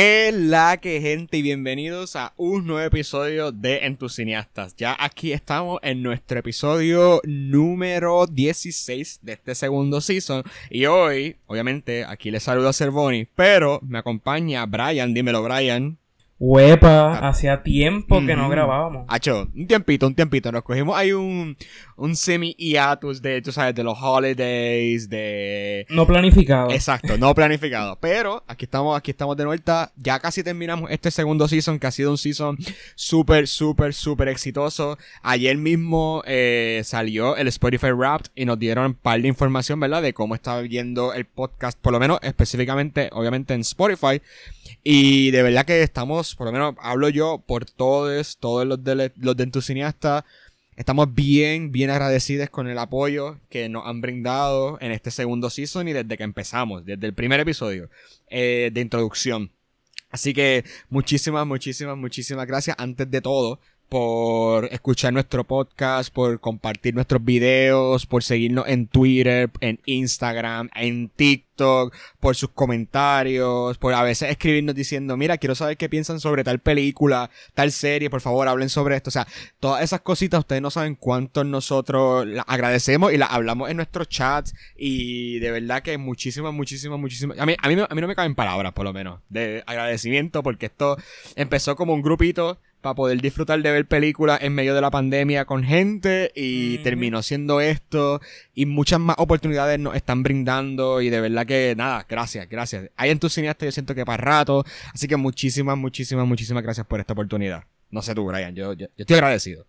¿Qué la que gente? Y bienvenidos a un nuevo episodio de Entusiastas. Ya aquí estamos en nuestro episodio número 16 de este segundo season. Y hoy, obviamente, aquí les saludo a Cervoni, pero me acompaña Brian. Dímelo, Brian. Huepa, hacía tiempo que no grabábamos. Hacho, un tiempito, un tiempito. Nos cogimos ahí un, un semi-hiatus de, tú sabes, de los holidays, de... No planificado. Exacto, no planificado. Pero aquí estamos, aquí estamos de vuelta. Ya casi terminamos este segundo season, que ha sido un season súper, súper, súper exitoso. Ayer mismo eh, salió el Spotify Wrapped y nos dieron un par de información, ¿verdad? De cómo estaba viendo el podcast, por lo menos específicamente, obviamente en Spotify. Y de verdad que estamos, por lo menos hablo yo por todos, todos los de, los de Entusiasta. Estamos bien, bien agradecidos con el apoyo que nos han brindado en este segundo season y desde que empezamos, desde el primer episodio eh, de introducción. Así que muchísimas, muchísimas, muchísimas gracias antes de todo por escuchar nuestro podcast, por compartir nuestros videos, por seguirnos en Twitter, en Instagram, en TikTok, por sus comentarios, por a veces escribirnos diciendo, mira, quiero saber qué piensan sobre tal película, tal serie, por favor, hablen sobre esto. O sea, todas esas cositas, ustedes no saben cuánto nosotros las agradecemos y las hablamos en nuestros chats y de verdad que muchísimas, muchísimas, muchísimas... A mí, a mí, a mí no me caben palabras, por lo menos, de agradecimiento porque esto empezó como un grupito para poder disfrutar de ver películas en medio de la pandemia con gente y terminó siendo esto y muchas más oportunidades nos están brindando y de verdad que nada, gracias, gracias. Hay en tu cineasta yo siento que para rato, así que muchísimas, muchísimas, muchísimas gracias por esta oportunidad. No sé tú, Brian, yo, yo, yo estoy agradecido.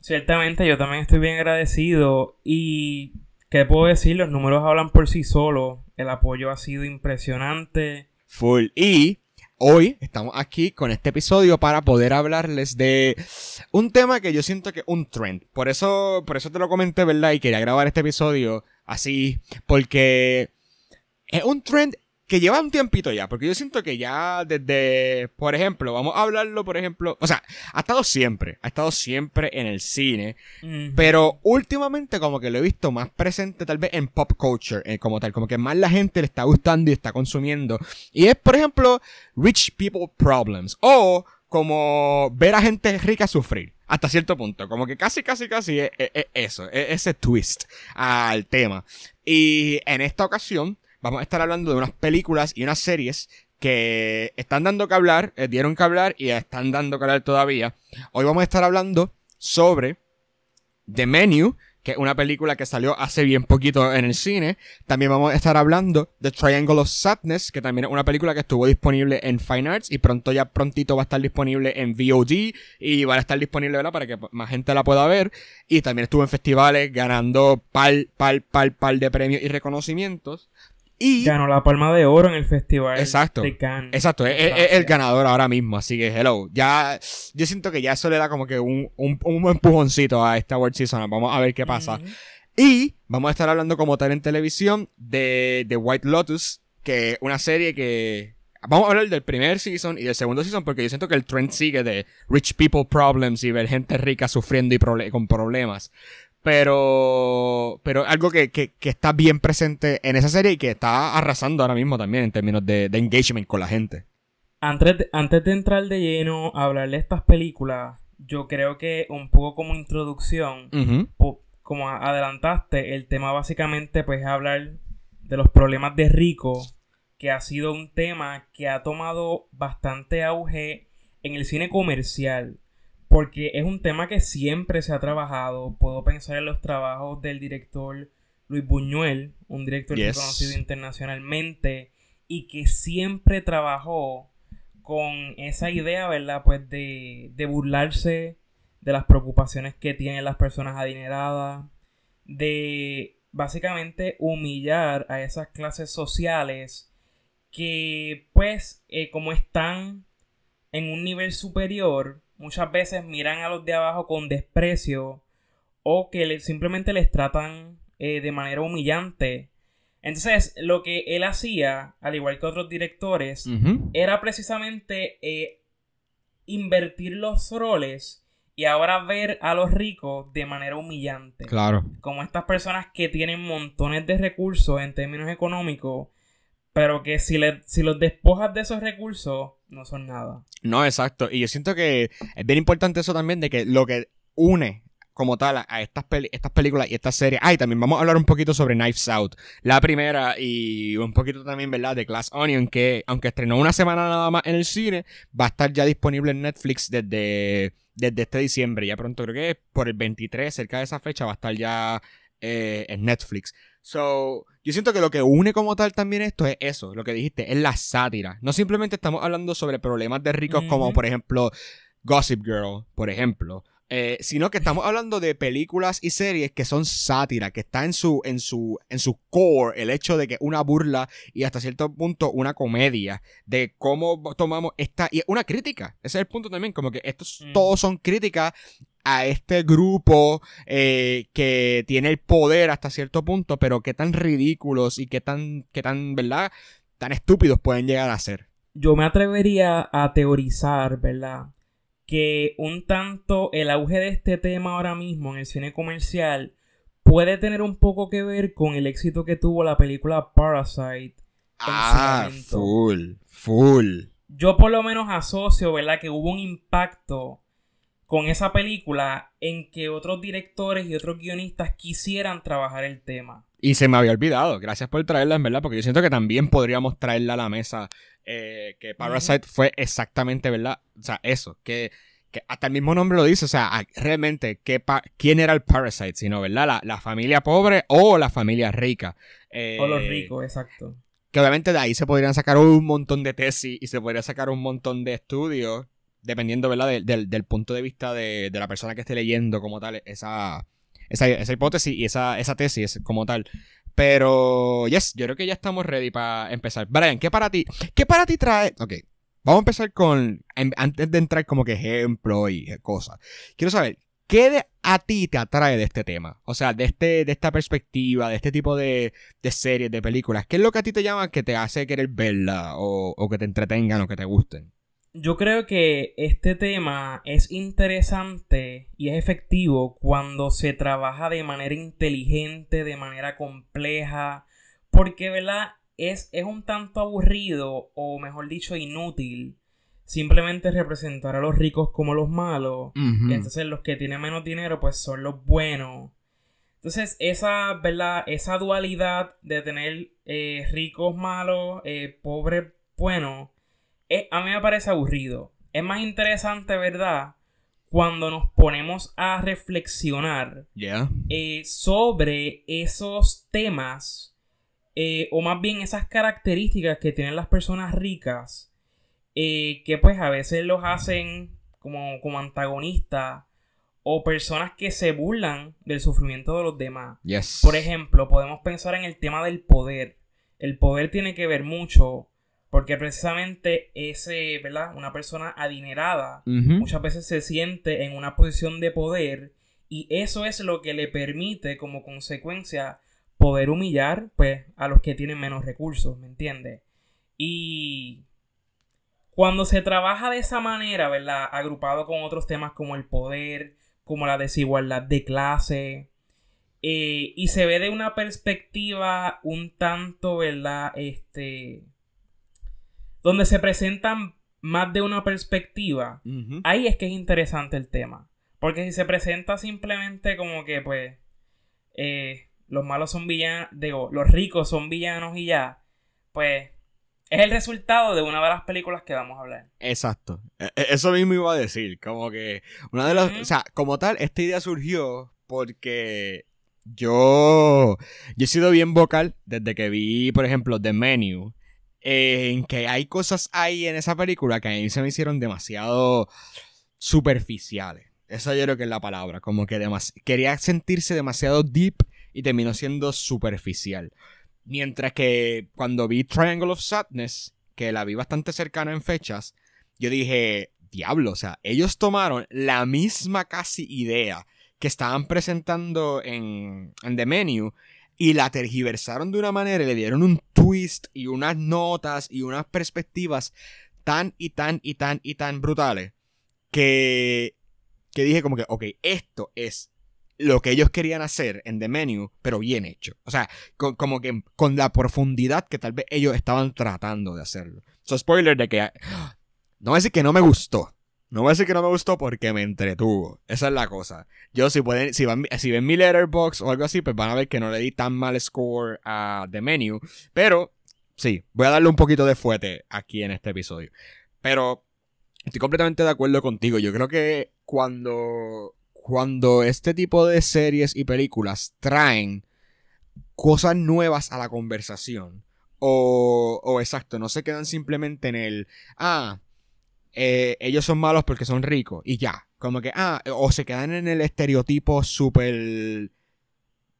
Ciertamente yo también estoy bien agradecido y ¿qué puedo decir? Los números hablan por sí solos. El apoyo ha sido impresionante. Full. Y hoy estamos aquí con este episodio para poder hablarles de un tema que yo siento que es un trend. Por eso, por eso te lo comenté, ¿verdad? Y quería grabar este episodio así, porque es un trend que lleva un tiempito ya, porque yo siento que ya desde, por ejemplo, vamos a hablarlo, por ejemplo, o sea, ha estado siempre, ha estado siempre en el cine, pero últimamente como que lo he visto más presente tal vez en pop culture, eh, como tal, como que más la gente le está gustando y está consumiendo. Y es, por ejemplo, Rich People Problems. O como ver a gente rica sufrir. Hasta cierto punto. Como que casi, casi, casi es, es- es eso. Es ese twist al tema. Y en esta ocasión vamos a estar hablando de unas películas y unas series que están dando que hablar, eh, dieron que hablar y están dando que hablar todavía. Hoy vamos a estar hablando sobre The Menu, que es una película que salió hace bien poquito en el cine. También vamos a estar hablando de Triangle of Sadness, que también es una película que estuvo disponible en Fine Arts y pronto ya prontito va a estar disponible en VOD y va a estar disponible para que más gente la pueda ver. Y también estuvo en festivales ganando pal, pal, pal, pal de premios y reconocimientos. Y... Ganó la palma de oro en el festival Exacto. de Cannes. Exacto, es, el ganador ahora mismo, así que hello. Ya, yo siento que ya eso le da como que un, un, un empujoncito a esta World Season. Vamos a ver qué pasa. Y vamos a estar hablando como tal en televisión de, de White Lotus, que es una serie que... Vamos a hablar del primer season y del segundo season porque yo siento que el trend sigue de rich people problems y ver gente rica sufriendo y proble- con problemas. Pero, pero algo que, que, que está bien presente en esa serie y que está arrasando ahora mismo también en términos de, de engagement con la gente. Antes de, antes de entrar de lleno a hablar de estas películas, yo creo que un poco como introducción, po- como adelantaste, el tema básicamente pues es hablar de los problemas de Rico, que ha sido un tema que ha tomado bastante auge en el cine comercial, porque es un tema que siempre se ha trabajado. Puedo pensar en los trabajos del director Luis Buñuel, un director Yes. reconocido internacionalmente y que siempre trabajó con esa idea, ¿verdad? Pues de, de burlarse de las preocupaciones que tienen las personas adineradas, de básicamente humillar a esas clases sociales que pues eh, como están en un nivel superior, muchas veces miran a los de abajo con desprecio o que le- simplemente les tratan eh, de manera humillante. Entonces, lo que él hacía, al igual que otros directores, era precisamente eh, invertir los roles y ahora ver a los ricos de manera humillante. Claro. Como estas personas que tienen montones de recursos en términos económicos, pero que si, le, si los despojas de esos recursos, no son nada. No, exacto. Y yo siento que es bien importante eso también, de que lo que une como tal a estas, estas películas y estas series. Ah, y también vamos a hablar un poquito sobre Knives Out. La primera y un poquito también, ¿verdad? De Glass Onion, que aunque estrenó una semana nada más en el cine, va a estar ya disponible en Netflix desde, desde este diciembre. Ya pronto creo que por el 23, cerca de esa fecha, va a estar ya eh, en Netflix. So, yo siento que lo que une como tal también esto es eso, lo que dijiste, es la sátira. No simplemente estamos hablando sobre problemas de ricos como, por ejemplo, Gossip Girl, por ejemplo. Eh, sino que estamos hablando de películas y series que son sátira, que está en su, en su, en su core el hecho de que una burla y hasta cierto punto una comedia de cómo tomamos esta y una crítica. Ese es el punto también, como que estos mm. todos son críticas a este grupo eh, que tiene el poder hasta cierto punto, pero qué tan ridículos y qué tan, qué tan, ¿verdad? Tan estúpidos pueden llegar a ser. Yo me atrevería a teorizar, ¿verdad? Que un tanto el auge de este tema ahora mismo en el cine comercial puede tener un poco que ver con el éxito que tuvo la película Parasite. Ah, full, full. Yo por lo menos asocio, ¿verdad? Que hubo un impacto con esa película en que otros directores y otros guionistas quisieran trabajar el tema. Y se me había olvidado, gracias por traerla en verdad, porque yo siento que también podríamos traerla a la mesa eh, que Parasite fue exactamente, ¿verdad? O sea, eso, que, hasta el mismo nombre lo dice, o sea, realmente, ¿quién era el Parasite? Sino, ¿verdad? La, familia pobre o la familia rica. o los eh, ricos, exacto. Que obviamente de ahí se podrían sacar un montón de tesis y se podría sacar un montón de estudios, dependiendo, ¿verdad? del, punto de vista de, la persona que esté leyendo como tal esa, esa, hipótesis y esa, esa tesis como tal. Pero, yes, yo creo que ya estamos ready para empezar. Brian, ¿qué para ti? ¿Qué para ti trae? Ok, vamos a empezar con, antes de entrar como que ejemplo y cosas. Quiero saber, ¿qué a ti te atrae de este tema? O sea, de, este, de esta perspectiva, de este tipo de, de series, de películas. ¿Qué es lo que a ti te llama que te hace querer verla o, o que te entretengan o que te gusten? Yo creo que este tema es interesante y es efectivo cuando se trabaja de manera inteligente, de manera compleja, porque, ¿verdad? Es, es un tanto aburrido, o mejor dicho, inútil, simplemente representar a los ricos como los malos, y entonces los que tienen menos dinero, pues son los buenos. Entonces, esa, ¿verdad? Esa dualidad de tener eh, ricos malos, eh, pobres buenos, eh, a mí me parece aburrido. Es más interesante, ¿verdad? Cuando nos ponemos a reflexionar eh, sobre esos temas, eh, o más bien esas características que tienen las personas ricas, que pues a veces los hacen como, como antagonistas o personas que se burlan del sufrimiento de los demás. Por ejemplo, podemos pensar en el tema del poder. El poder tiene que ver mucho porque precisamente ese, ¿verdad? Una persona adinerada muchas veces se siente en una posición de poder y eso es lo que le permite como consecuencia poder humillar pues a los que tienen menos recursos, ¿me entiendes? Y cuando se trabaja de esa manera, ¿verdad? Agrupado con otros temas como el poder, como la desigualdad de clase, eh, y se ve de una perspectiva un tanto, ¿verdad? Este donde se presentan más de una perspectiva, ahí es que es interesante el tema. Porque si se presenta simplemente como que, pues, eh, los malos son villanos, digo, los ricos son villanos y ya, pues, es el resultado de una de las películas que vamos a hablar. Exacto. E, e, eso mismo iba a decir, como que una de las, o sea, como tal, esta idea surgió porque yo, yo he sido bien vocal desde que vi, por ejemplo, The Menu en que hay cosas ahí en esa película que a mí se me hicieron demasiado superficiales. Esa yo creo que es la palabra, como que quería sentirse demasiado deep y terminó siendo superficial. Mientras que cuando vi Triangle of Sadness, que la vi bastante cercana en fechas, yo dije, diablo, o sea, ellos tomaron la misma casi idea que estaban presentando en, en The Menu y la tergiversaron de una manera y le dieron un y unas notas y unas perspectivas tan y tan y tan y tan brutales que, que dije como que, ok, esto es lo que ellos querían hacer en The Menu, pero bien hecho. O sea, como que con la profundidad que tal vez ellos estaban tratando de hacerlo. So, spoiler de que... No voy a decir que no me gustó. No voy a decir que no me gustó porque me entretuvo. Esa es la cosa. Yo, si pueden, si, van, si ven mi letterbox o algo así, pues van a ver que no le di tan mal score a The Menu. Pero, sí, voy a darle un poquito de fuete aquí en este episodio. Pero, estoy completamente de acuerdo contigo. Yo creo que cuando cuando este tipo de series y películas traen cosas nuevas a la conversación. O, o exacto, no se quedan simplemente en el, ah, eh, ellos son malos porque son ricos y ya. Como que, ah, o se quedan en el estereotipo súper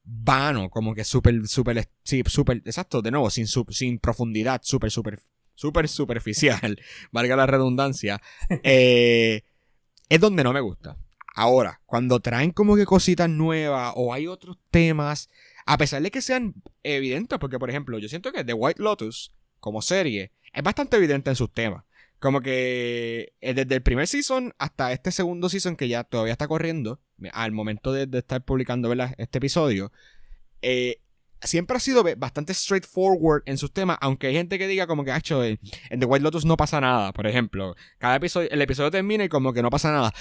vano, como que súper, súper, sí, súper, exacto, de nuevo, sin, sin profundidad, súper, súper, súper superficial, valga la redundancia, eh, es donde no me gusta. Ahora, cuando traen como que cositas nuevas o hay otros temas, a pesar de que sean evidentes, porque por ejemplo, yo siento que The White Lotus, como serie, es bastante evidente en sus temas. Como que eh, desde el primer season hasta este segundo season que ya todavía está corriendo, al momento de, estar publicando este episodio, eh, siempre ha sido bastante straightforward en sus temas, aunque hay gente que diga como que, hecho en The White Lotus no pasa nada, por ejemplo. Cada episodio, el episodio termina y como que no pasa nada.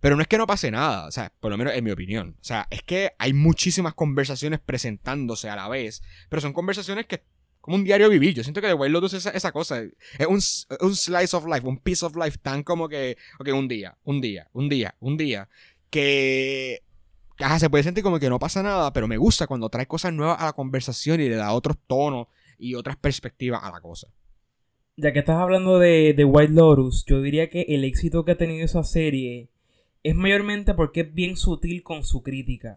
Pero no es que no pase nada, o sea, por lo menos en mi opinión. O sea, es que hay muchísimas conversaciones presentándose a la vez, pero son conversaciones que como un diario vivir. Yo siento que The Wild Lotus es esa, cosa. Es un, un, slice of life, un piece of life tan como que, ok, un día, un día, un día, un día. Que ajá, se puede sentir como que no pasa nada, pero me gusta cuando trae cosas nuevas a la conversación y le da otros tonos y otras perspectivas a la cosa. Ya que estás hablando de, de White Lotus, yo diría que el éxito que ha tenido esa serie es mayormente porque es bien sutil con su crítica.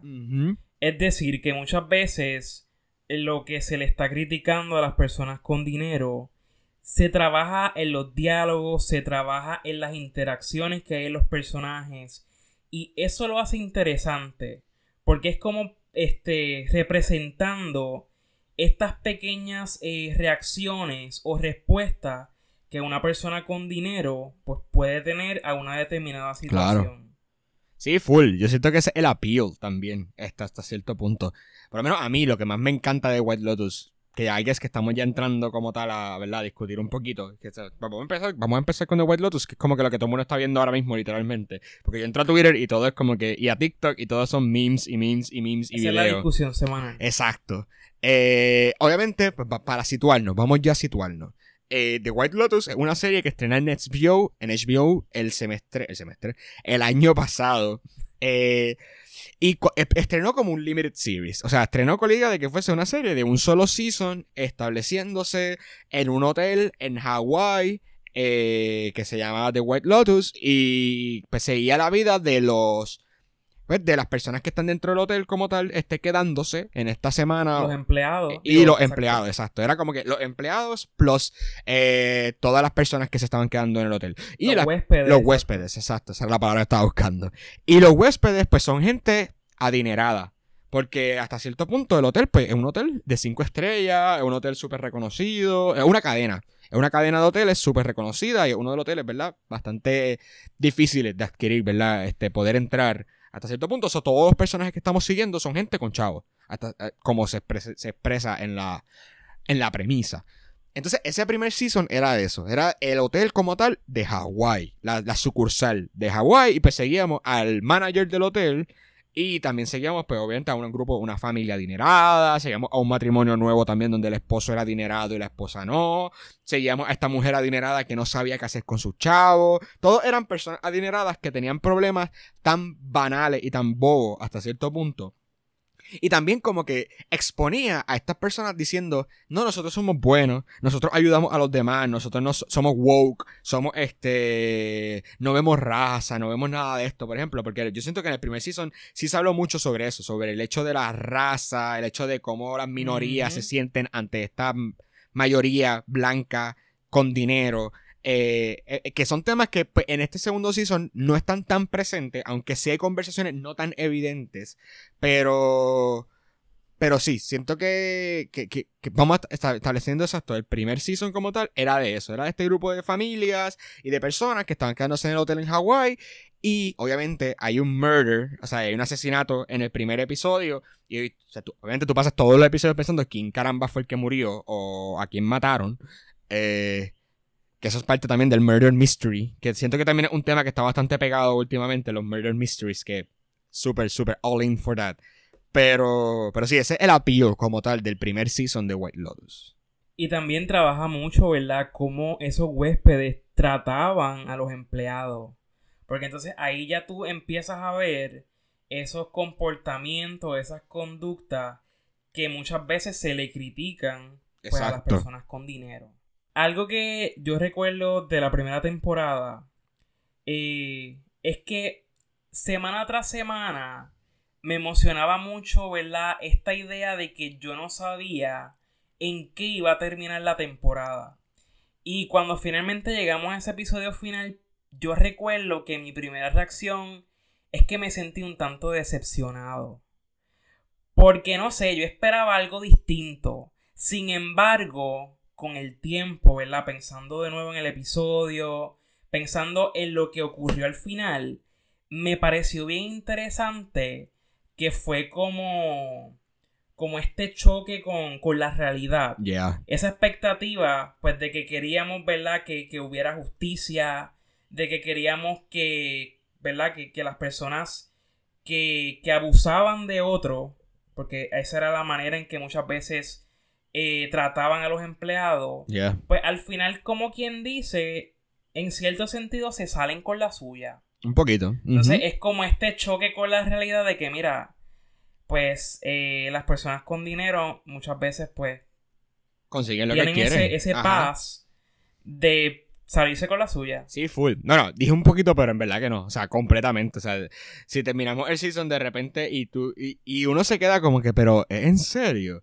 Es decir, que muchas veces lo que se le está criticando a las personas con dinero se trabaja en los diálogos, se trabaja en las interacciones que hay en los personajes y eso lo hace interesante porque es como este representando estas pequeñas eh, reacciones o respuestas que una persona con dinero pues puede tener a una determinada situación. Sí, full. Yo siento que es el appeal también, hasta, hasta cierto punto. Por lo menos a mí, lo que más me encanta de White Lotus, que hay que es que estamos ya entrando como tal a, ¿verdad? discutir un poquito. vamos, a empezar, vamos a empezar con The White Lotus, que es como que lo que todo el mundo está viendo ahora mismo, literalmente. Porque yo entro a Twitter y todo es como que, y a TikTok y todos son memes y memes y memes y Esa videos. Es la discusión semanal. Exacto. Eh, obviamente, pues, para situarnos, vamos ya a situarnos. Eh, The White Lotus es una serie que estrena en HBO, en HBO el semestre, el semestre, el año pasado. Eh, y estrenó como un limited series. O sea, estrenó con la idea de que fuese una serie de un solo season estableciéndose en un hotel en Hawái eh, que se llamaba The White Lotus y pues seguía la vida de los pues, de las personas que están dentro del hotel como tal, esté quedándose en esta semana. Los empleados. Y, los empleados, exacto. Era como que los empleados plus eh, todas las personas que se estaban quedando en el hotel. Y los huéspedes. Los huéspedes, exacto. Esa es la palabra que estaba buscando. Y los huéspedes, pues son gente adinerada. Porque hasta cierto punto el hotel, pues, es un hotel de cinco estrellas, es un hotel súper reconocido, es una cadena. Es una cadena de hoteles súper reconocida y es uno de los hoteles, ¿verdad? Bastante difíciles de adquirir, ¿verdad? Este, poder entrar hasta cierto punto, todos los personajes que estamos siguiendo son gente con chavos. Hasta, eh, como se expresa, en, la, en la premisa. Entonces, ese primer season era eso. Era el hotel como tal de Hawái. La, la, sucursal de Hawái. Y pues seguíamos al manager del hotel y también seguíamos, pues obviamente, a un grupo, una familia adinerada. Seguíamos a un matrimonio nuevo también donde el esposo era adinerado y la esposa no. Seguíamos a esta mujer adinerada que no sabía qué hacer con sus chavos. Todos eran personas adineradas que tenían problemas tan banales y tan bobos hasta cierto punto y también como que exponía a estas personas diciendo, no, nosotros somos buenos, nosotros ayudamos a los demás, nosotros no somos woke, somos este, no vemos raza, no vemos nada de esto, por ejemplo, porque yo siento que en el primer season sí se habló mucho sobre eso, sobre el hecho de la raza, el hecho de cómo las minorías se sienten ante esta mayoría blanca con dinero, eh, eh, que son temas que pues, en este segundo season no están tan presentes, aunque sí hay conversaciones no tan evidentes, pero Pero sí, siento que, que, que, que vamos estableciendo exacto. El primer season como tal era de eso. Era de este grupo de familias y de personas que estaban quedándose en el hotel en Hawái. Y obviamente hay un murder, o sea, hay un asesinato en el primer episodio. Y obviamente tú pasas todos los episodios pensando quién caramba fue el que murió o a quién mataron. Eh, que eso es parte también del murder mystery. Que siento que también es un tema que está bastante pegado últimamente, los murder mysteries. Que súper, súper all in for that. Pero, pero sí, ese es el appeal como tal del primer season de White Lotus. Y también trabaja mucho, ¿verdad? Cómo esos huéspedes trataban a los empleados. Porque entonces ahí ya tú empiezas a ver esos comportamientos, esas conductas que muchas veces se le critican pues, a las personas con dinero. Algo que yo recuerdo de la primera temporada eh, es que semana tras semana me emocionaba mucho, ¿verdad? Esta idea de que yo no sabía en qué iba a terminar la temporada. Y cuando finalmente llegamos a ese episodio final, yo recuerdo que mi primera reacción es que me sentí un tanto decepcionado. Porque no sé, yo esperaba algo distinto. Sin embargo, con el tiempo, ¿verdad? Pensando de nuevo en el episodio, pensando en lo que ocurrió al final, me pareció bien interesante que fue como como este choque con, con la realidad. Yeah. Esa expectativa, pues, de que queríamos, ¿verdad? Que, que hubiera justicia, de que queríamos que, ¿verdad? Que, que las personas que, que abusaban de otro, porque esa era la manera en que muchas veces eh, trataban a los empleados, Yeah. pues al final, como quien dice, en cierto sentido se salen con la suya. Un poquito. Entonces es como este choque con la realidad de que, mira, pues eh, las personas con dinero muchas veces pues Consiguen lo que tienen quieren. ese, ese Ajá. paz de salirse con la suya. Sí, full. No, no, dije un poquito, pero en verdad que no. O sea, completamente. O sea, si terminamos el season de repente y tú. Y, y uno se queda como que, pero, ¿es en serio?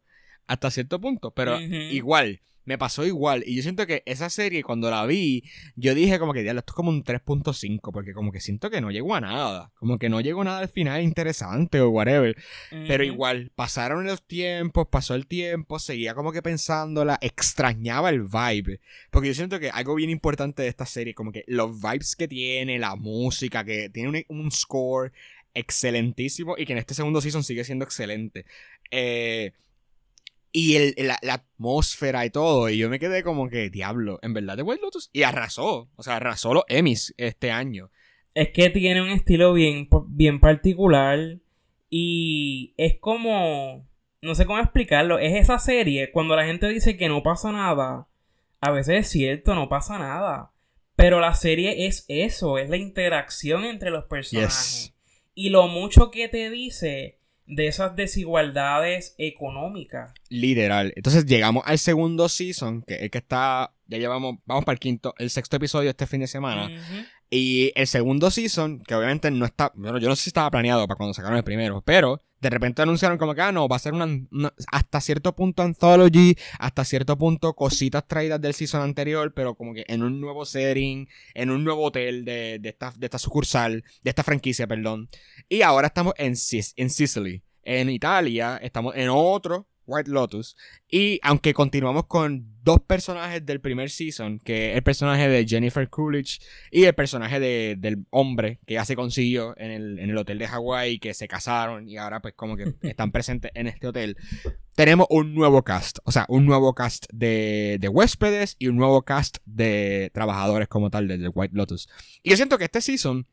Hasta cierto punto. Pero Ujú. igual, me pasó igual. Y yo siento que esa serie, cuando la vi, yo dije como que, diablo, esto es como un 3.5. Porque como que siento que no llegó a nada. Como que no llegó a nada al final interesante o whatever. Pero Ujú. igual, pasaron los tiempos, pasó el tiempo, seguía como que pensándola, extrañaba el vibe. Porque yo siento que algo bien importante de esta serie, como que los vibes que tiene, la música, que tiene un, un score excelentísimo y que en este segundo season sigue siendo excelente. Eh, y el, la, la atmósfera y todo. Y yo me quedé como que, diablo, en verdad de White Lotus. Y arrasó, o sea, arrasó los Emmys este año. Es que tiene un estilo bien, bien particular y es como, no sé cómo explicarlo, es esa serie, cuando la gente dice que no pasa nada, a veces es cierto, no pasa nada, pero la serie es eso, es la interacción entre los personajes Yes. y lo mucho que te dice de esas desigualdades económicas. Literal. Entonces llegamos al segundo season, que es el que está. Ya llevamos. Vamos para el quinto, el sexto episodio este fin de semana. Y el segundo season, que obviamente no está. Bueno, yo no sé si estaba planeado para cuando sacaron el primero, pero de repente anunciaron como que, ah, no, va a ser una, hasta cierto punto anthology, hasta cierto punto cositas traídas del season anterior, pero como que en un nuevo setting, en un nuevo hotel de, de esta, de esta sucursal, de esta franquicia, perdón. Y ahora estamos en, en Sicily, en Italia, estamos en otro White Lotus. Y aunque continuamos con dos personajes del primer season, que es el personaje de Jennifer Coolidge y el personaje de- del hombre que ya se consiguió en el, en el hotel de Hawái, que se casaron y ahora pues como que están presentes en este hotel, tenemos un nuevo cast, o sea, un nuevo cast de, de huéspedes y un nuevo cast de trabajadores como tal de, de White Lotus. Y yo siento que este season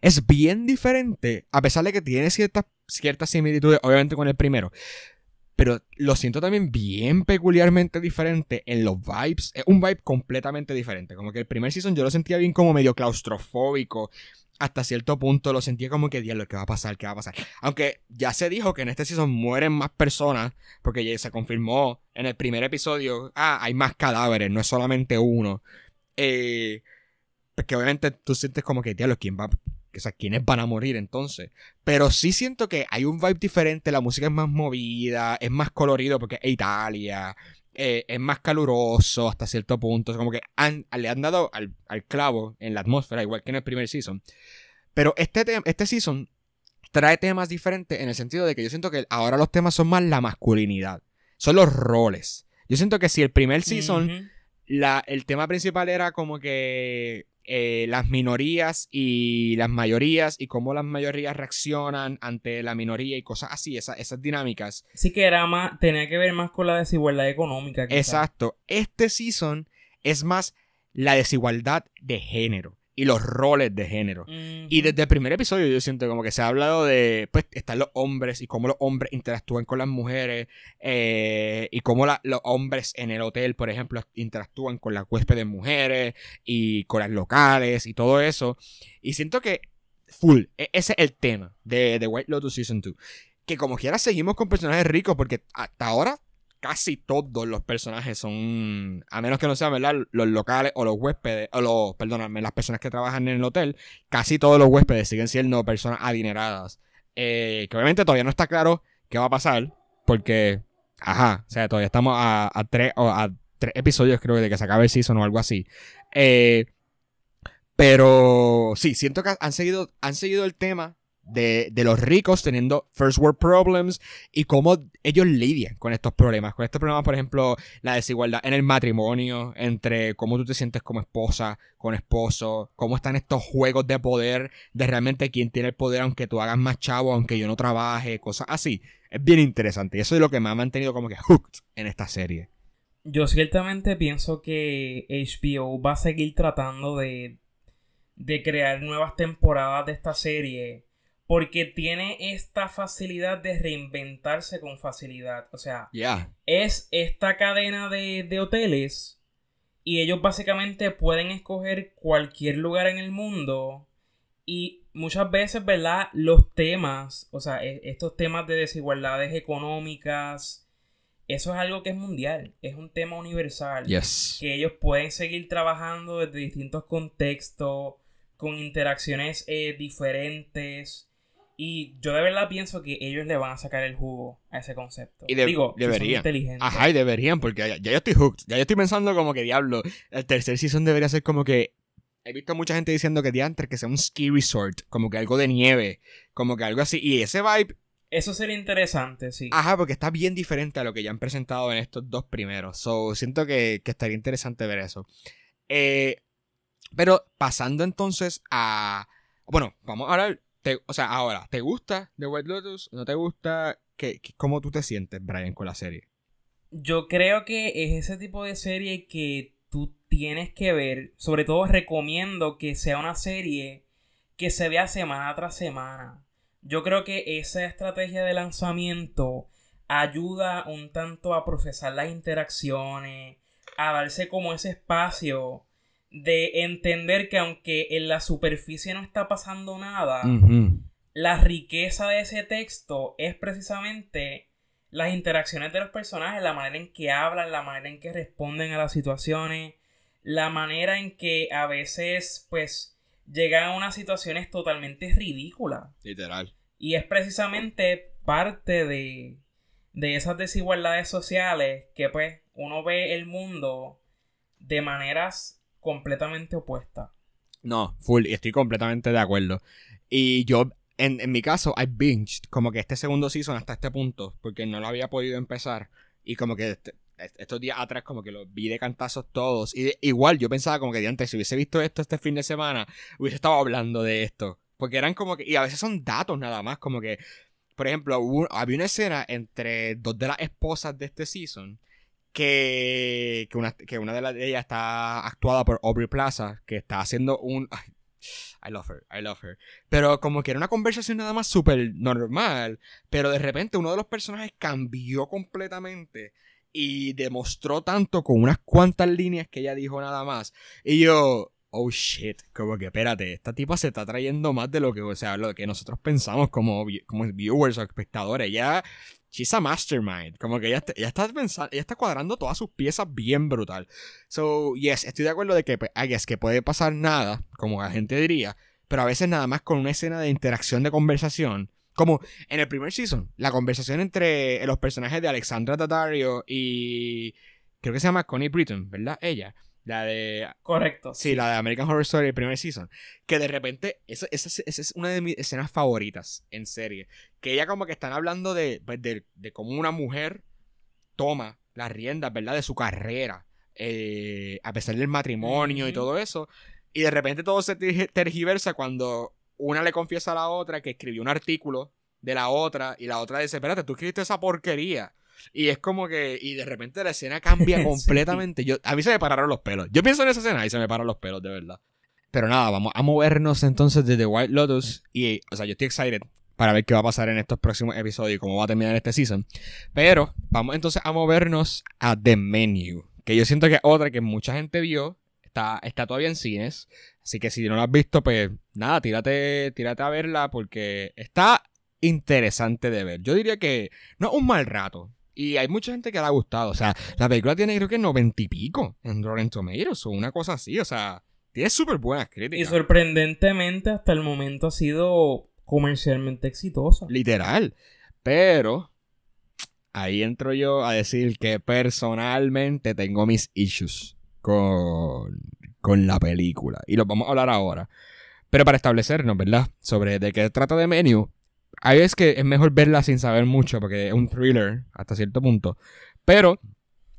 es bien diferente, a pesar de que tiene ciertas, ciertas similitudes, obviamente, con el primero. Pero lo siento también bien peculiarmente diferente en los vibes. Es un vibe completamente diferente. Como que el primer season yo lo sentía bien como medio claustrofóbico. Hasta cierto punto lo sentía como que, diablo, ¿qué va a pasar? ¿Qué va a pasar? Aunque ya se dijo que en este season mueren más personas. Porque ya se confirmó en el primer episodio. Ah, hay más cadáveres, no es solamente uno. Eh, porque obviamente tú sientes como que, diablo, ¿quién va? O sea, ¿quiénes van a morir entonces? Pero sí siento que hay un vibe diferente, la música es más movida, es más colorido porque es Italia, eh, es más caluroso hasta cierto punto. Es como que le han dado al, al clavo en la atmósfera, igual que en el primer season. Pero este, te- este season trae temas diferentes en el sentido de que yo siento que ahora los temas son más la masculinidad, son los roles. Yo siento que si el primer season. La, el tema principal era como que eh, las minorías y las mayorías y cómo las mayorías reaccionan ante la minoría y cosas así, esa- esas dinámicas. Sí que era más, tenía que ver más con la desigualdad económica. Exacto. Este season es más la desigualdad de género y los roles de género. Y desde el primer episodio yo siento como que se ha hablado de, pues, están los hombres y cómo los hombres interactúan con las mujeres eh, y cómo la- los hombres en el hotel, por ejemplo, interactúan con las huéspedes mujeres y con las locales y todo eso. Y siento que, full, e- ese es el tema de, de White Lotus Season 2. Que como quiera seguimos con personajes ricos porque hasta ahora casi todos los personajes son, a menos que no sean, ¿verdad? Los locales o los huéspedes, o los, perdóname, las personas que trabajan en el hotel, casi todos los huéspedes siguen siendo personas adineradas. Eh, que obviamente todavía no está claro qué va a pasar, porque, ajá, o sea, todavía estamos a, tres, o a tres episodios creo de que se acabe el season o algo así. Eh, pero sí, siento que han seguido, han seguido el tema de, de los ricos teniendo first world problems y cómo ellos lidian con estos problemas. Con estos problemas, por ejemplo, la desigualdad en el matrimonio, entre cómo tú te sientes como esposa, con esposo, cómo están estos juegos de poder, de realmente quién tiene el poder aunque tú hagas más chavo, aunque yo no trabaje, cosas así. Es bien interesante y eso es lo que me ha mantenido como que hooked en esta serie. Yo ciertamente pienso que HBO va a seguir tratando de, de crear nuevas temporadas de esta serie porque tiene esta facilidad de reinventarse con facilidad. O sea, es esta cadena de, de hoteles y ellos básicamente pueden escoger cualquier lugar en el mundo y muchas veces, ¿verdad? Los temas, o sea, e- estos temas de desigualdades económicas, eso es algo que es mundial, es un tema universal Yes. que ellos pueden seguir trabajando desde distintos contextos, con interacciones eh, diferentes. Y yo de verdad pienso que ellos le van a sacar el jugo a ese concepto. Y de- Digo, si son deberían. inteligentes. Ajá, y deberían, porque ya, ya yo estoy hooked. Ya yo estoy pensando como que diablo. El tercer season debería ser como que. He visto mucha gente diciendo que diantre, que sea un ski resort, como que algo de nieve, como que algo así. Y ese vibe, Eso sería interesante, sí. ajá, porque está bien diferente a lo que ya han presentado en estos dos primeros. So, siento que, que estaría interesante ver eso. Eh, pero pasando entonces a. Bueno, vamos a hablar. O sea, ahora, ¿te gusta The White Lotus? ¿No te gusta? ¿Qué, qué- ¿Cómo tú te sientes, Brian, con la serie? Yo creo que es ese tipo de serie que tú tienes que ver. Sobre todo recomiendo que sea una serie que se vea semana tras semana. Yo creo que esa estrategia de lanzamiento ayuda un tanto a procesar las interacciones, a darse como ese espacio de entender que aunque en la superficie no está pasando nada, la riqueza de ese texto es precisamente las interacciones de los personajes, la manera en que hablan, la manera en que responden a las situaciones, la manera en que a veces pues llegan a unas situaciones totalmente ridículas. Literal. Y es precisamente parte de, de esas desigualdades sociales que pues uno ve el mundo de maneras completamente opuestas. No, full, y estoy completamente de acuerdo. Y yo, en, en mi caso, I binged como que este segundo season hasta este punto, porque no lo había podido empezar. Y como que este- est- estos días atrás como que los vi de cantazos todos. Y igual yo pensaba como que antes, si hubiese visto esto este fin de semana, hubiese estado hablando de esto. Porque eran como que, y a veces son datos nada más, como que, por ejemplo, hubo- había una escena entre dos de las esposas de este season que, una, que una de, las de ellas está actuada por Aubrey Plaza, que está haciendo un... I love her, I love her. Pero como que era una conversación nada más súper normal, pero de repente uno de los personajes cambió completamente y demostró tanto con unas cuantas líneas que ella dijo nada más. Y yo, oh shit, como que espérate, esta tipa se está trayendo más de lo que, o sea, lo que nosotros pensamos como, como viewers o espectadores. Ella, she's a mastermind, como que ella, está- ella está pensando, ella está cuadrando todas sus piezas bien brutal. So, yes, estoy de acuerdo de que, pues, I que puede pasar nada, como la gente diría, pero a veces nada más con una escena de interacción de conversación. Como en el primer season, la conversación entre los personajes de Alexandra Daddario y creo que se llama Connie Britton, ¿verdad? Ella. La de. Correcto. Sí, la de American Horror Story, el primer season. Que de repente, esa, esa- esa es una de mis escenas favoritas en serie. Que ella como que están hablando de, pues, de, de cómo una mujer toma las riendas, ¿verdad? De su carrera. eh, a pesar del matrimonio y todo eso. Y de repente todo se tergi- tergiversa cuando una le confiesa a la otra que escribió un artículo de la otra y la otra dice, espérate, tú escribiste esa porquería. Y es como que, y de repente la escena cambia Sí. completamente. Yo, a mí se me pararon los pelos. Yo pienso en esa escena y se me paran los pelos, de verdad. Pero nada, vamos a movernos entonces desde White Lotus. Y, o sea, yo estoy excited para ver qué va a pasar en estos próximos episodios y cómo va a terminar este season. Pero vamos entonces a movernos a The Menu. Que yo siento que es otra que mucha gente vio. Está, está todavía en cines. Así que si no la has visto, pues nada, tírate, tírate a verla porque está interesante de ver. Yo diría que no es un mal rato. Y hay mucha gente que le ha gustado. O sea, la película tiene creo que noventa y pico en Rotten Tomatoes o una cosa así. O sea, tiene súper buenas Y críticas. sorprendentemente hasta el momento ha sido comercialmente exitosa. Literal. Pero ahí entro yo a decir que personalmente tengo mis issues con, con la película. Y los vamos a hablar ahora. Pero para establecernos, ¿verdad? Sobre de qué trata de Menu. Hay veces que es mejor verla sin saber mucho porque es un thriller hasta cierto punto. Pero,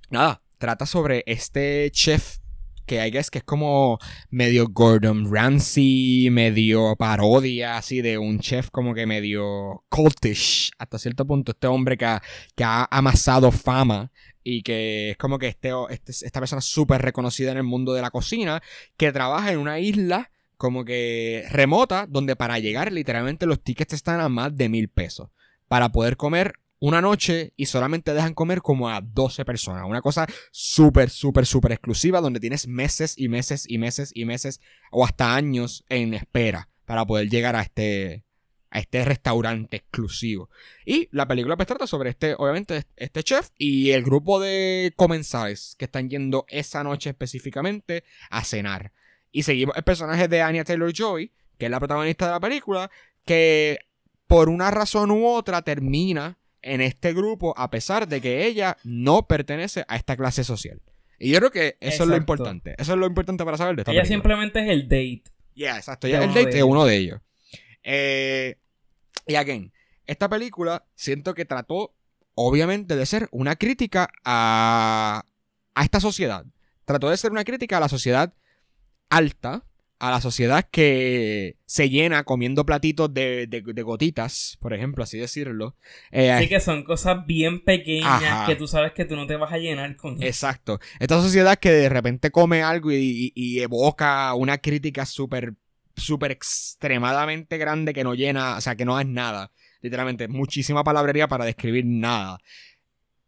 nada, trata sobre este chef que hay que es que es como medio Gordon Ramsay, medio parodia así de un chef como que medio cultish hasta cierto punto. Este hombre que ha, que ha amasado fama y que es como que este, este- esta persona súper reconocida en el mundo de la cocina que trabaja en una isla como que remota donde para llegar literalmente los tickets están a más de mil pesos para poder comer una noche y solamente dejan comer como a 12 personas. Una cosa súper, súper, súper exclusiva donde tienes meses y meses y meses y meses o hasta años en espera para poder llegar a este, a este restaurante exclusivo. Y la película pues trata sobre este, obviamente, este chef y el grupo de comensales que están yendo esa noche específicamente a cenar. Y seguimos el personaje de Anya Taylor-Joy, que es la protagonista de la película, que por una razón u otra termina en este grupo a pesar de que ella no pertenece a esta clase social. Y yo creo que eso es lo importante. Eso es lo importante para saber de esta Ella película. simplemente es el date. Yeah, exacto. el date de uno de ellos. Eh, y again, esta película siento que trató, obviamente, de ser una crítica a, a esta sociedad. Trató de ser una crítica a la sociedad alta, a la sociedad que se llena comiendo platitos de, de- de gotitas, por ejemplo, así decirlo. Eh, Así que son cosas bien pequeñas Ajá. que tú sabes que tú no te vas a llenar con eso. Exacto. Esta sociedad que de repente come algo y, y- y evoca una crítica súper, súper extremadamente grande que no llena, o sea, que no es nada. Literalmente, muchísima palabrería para describir nada.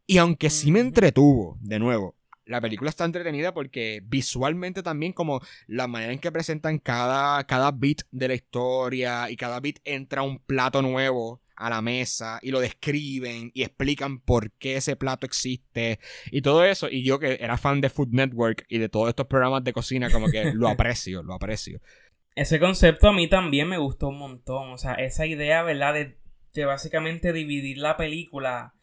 Y aunque sí me entretuvo, de nuevo, la película está entretenida porque visualmente también como la manera en que presentan cada, cada bit de la historia y cada bit entra un plato nuevo a la mesa y lo describen y explican por qué ese plato existe y todo eso. Y yo que era fan de Food Network y de todos estos programas de cocina, como que lo aprecio, lo aprecio. Ese concepto a mí también me gustó un montón. O sea, esa idea, ¿verdad? De, de básicamente dividir la película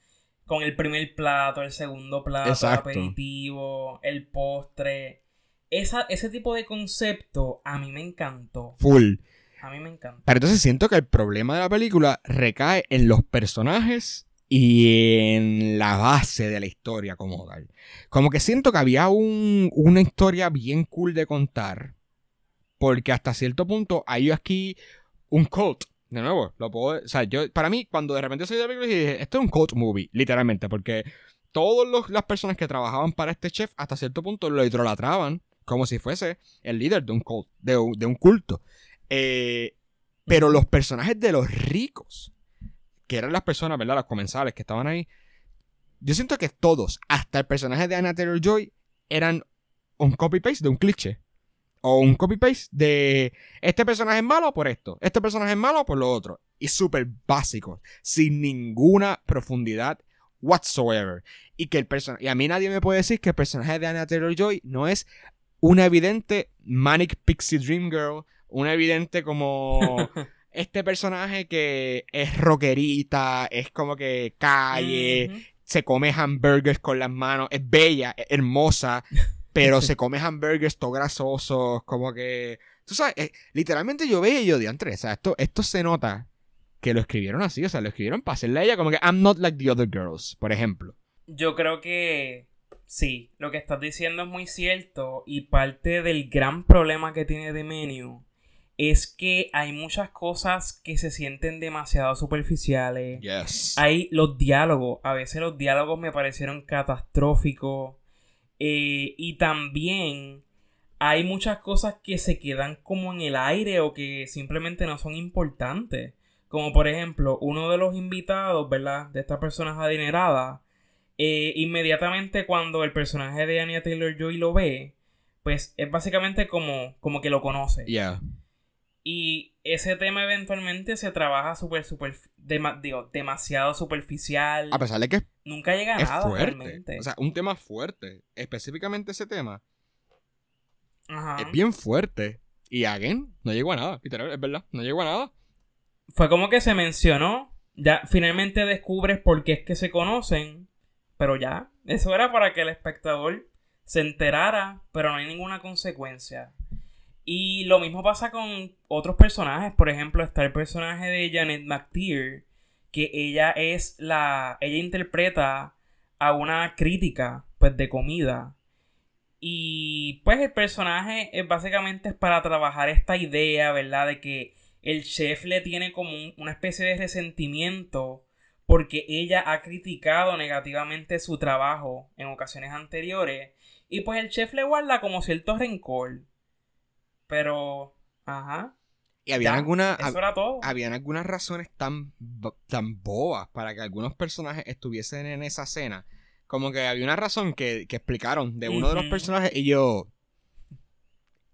con el primer plato, el segundo plato, Exacto. el aperitivo, el postre. Esa, ese tipo de concepto a mí me encantó. Full. A mí me encantó. Pero entonces siento que el problema de la película recae en los personajes y en la base de la historia como tal. Como que siento que había un- una historia bien cool de contar. Porque hasta cierto punto hay aquí un cult. De nuevo, lo puedo. O sea, yo, para mí, cuando de repente salí de la película, dije, esto es un cult movie, literalmente. Porque todas las personas que trabajaban para este chef, hasta cierto punto, lo idolatraban como si fuese el líder de un cult, de un- culto. Eh, pero los personajes de los ricos, que eran las personas, ¿verdad? Los comensales que estaban ahí, yo siento que todos, hasta el personaje de Anna Taylor Joy, eran un copy-paste de un cliché. O un copy-paste de este personaje es malo por esto, este personaje es malo por lo otro. Y súper básicos, sin ninguna profundidad whatsoever. Y que el personaje. Y a mí nadie me puede decir que el personaje de Anna Taylor Joy no es una evidente Manic Pixie Dream Girl. Una evidente como este personaje que es rockerita, es como que calle, se come hamburgers con las manos, es bella, es hermosa. pero se come hamburgers todo grasosos, como que... Tú sabes, eh, literalmente yo veía y yo, diantre, o sea, esto, esto se nota que lo escribieron así, o sea, lo escribieron para hacerle a ella como que I'm not like the other girls, por ejemplo. Yo creo que sí, lo que estás diciendo es muy cierto y parte del gran problema que tiene The Menu es que hay muchas cosas que se sienten demasiado superficiales. Yes. Hay los diálogos, a veces los diálogos me parecieron catastróficos. Eh, y también hay muchas cosas que se quedan como en el aire o que simplemente no son importantes. Como por ejemplo, uno de los invitados, ¿verdad? De estas personas adineradas. Eh, inmediatamente cuando el personaje de Anya Taylor Joy lo ve, pues es básicamente como, como que lo conoce. Yeah. Y ese tema eventualmente se trabaja súper, súper, digo, demasiado superficial. A pesar de que Nunca llega a es nada fuerte. realmente. O sea, un tema fuerte. Específicamente ese tema. Ajá. Es bien fuerte. Y again, no llegó a nada. Literal, es verdad. No llegó a nada. Fue como que se mencionó. Ya finalmente descubres por qué es que se conocen. Pero ya. Eso era para que el espectador se enterara. Pero no hay ninguna consecuencia. Y lo mismo pasa con otros personajes. Por ejemplo, está el personaje de Janet McTeer. Que ella es la. Ella interpreta a una crítica. Pues de comida. Y pues el personaje es básicamente es para trabajar esta idea, ¿verdad? De que el chef le tiene como un- una especie de resentimiento porque ella ha criticado negativamente su trabajo en ocasiones anteriores. Y pues el chef le guarda como cierto rencor. Pero, ajá. Y habían algunas. Habían algunas razones tan, tan bobas para que algunos personajes estuviesen en esa escena. Como que había una razón que, que explicaron de uno de los personajes y yo...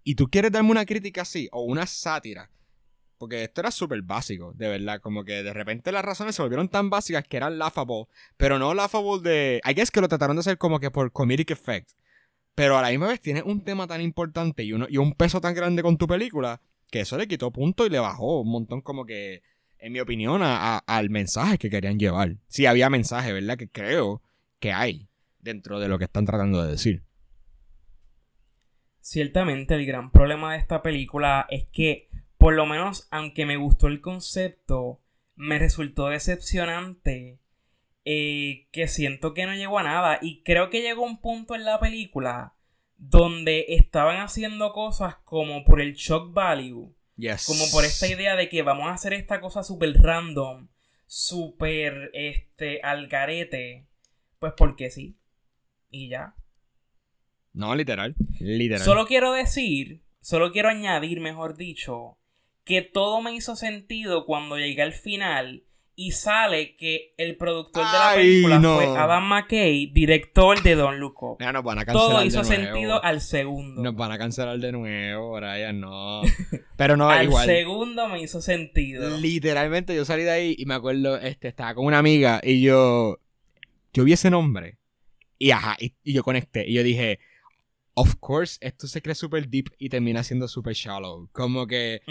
¿Y tú quieres darme una crítica así? O una sátira. Porque esto era súper básico, de verdad. Como que de repente las razones se volvieron tan básicas que eran laughable. Pero no laughable de... I guess que lo trataron de hacer como que por comedic effect. Pero a la misma vez tienes un tema tan importante y, uno, y un peso tan grande con tu película que eso le quitó punto y le bajó un montón como que, en mi opinión, a- al mensaje que querían llevar. Sí había mensaje, ¿verdad? Que creo que hay dentro de lo que están tratando de decir. Ciertamente el gran problema de esta película es que, por lo menos, aunque me gustó el concepto, me resultó decepcionante eh, que siento que no llegó a nada. Y creo que llegó un punto en la película donde estaban haciendo cosas como por el shock value. Yes. Como por esta idea de que vamos a hacer esta cosa súper random, súper este, al garete. Pues porque sí. Y ya. No, literal. Literal. Solo quiero decir, solo quiero añadir, mejor dicho, que todo me hizo sentido cuando llegué al final y sale que el productor de la Ay, película no. fue Adam McKay, director de Don Look Up. Ya nos van a cancelar Todo de hizo nuevo. sentido al segundo. Nos van a cancelar de nuevo, Brian, no. Pero no, al igual. segundo me hizo sentido. Literalmente yo salí de ahí y me acuerdo, este, estaba con una amiga y yo, yo vi ese nombre y ajá, y, y yo conecté y yo dije, of course, esto se cree super deep y termina siendo super shallow. Como que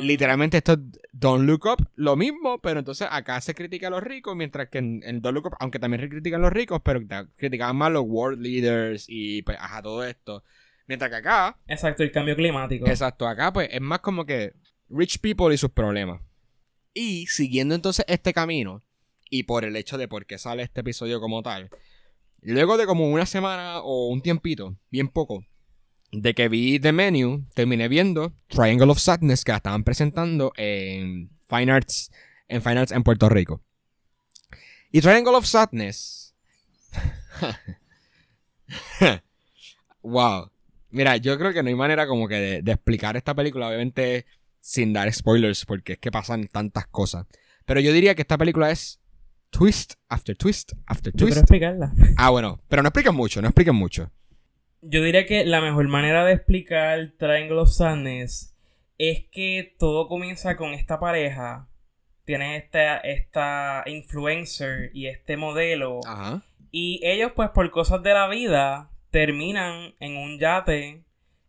literalmente esto es Don't Look Up, lo mismo, pero entonces acá se critica a los ricos, mientras que en, en Don't Look Up, aunque también critican los ricos, pero criticaban más los world leaders y pues ajá, todo esto. Mientras que acá, Exacto, el cambio climático. Exacto, acá pues es más como que rich people y sus problemas. Y siguiendo entonces este camino, y por el hecho de por qué sale este episodio como tal, luego de como una semana o un tiempito, bien poco, de que vi The Menu, terminé viendo Triangle of Sadness que la estaban presentando en Fine Arts en Fine Arts en Puerto Rico. Y Triangle of Sadness. wow. Mira, yo creo que no hay manera como que de, de explicar esta película, obviamente sin dar spoilers, porque es que pasan tantas cosas. Pero yo diría que esta película es twist after twist after Yo quiero twist. explicarla. Ah, bueno, pero no expliquen mucho, no expliquen mucho. Yo diría que la mejor manera de explicar Triangle of Sadness es que todo comienza con esta pareja. Tienes esta, esta influencer y este modelo. Ajá. Y ellos, pues, por cosas de la vida, terminan en un yate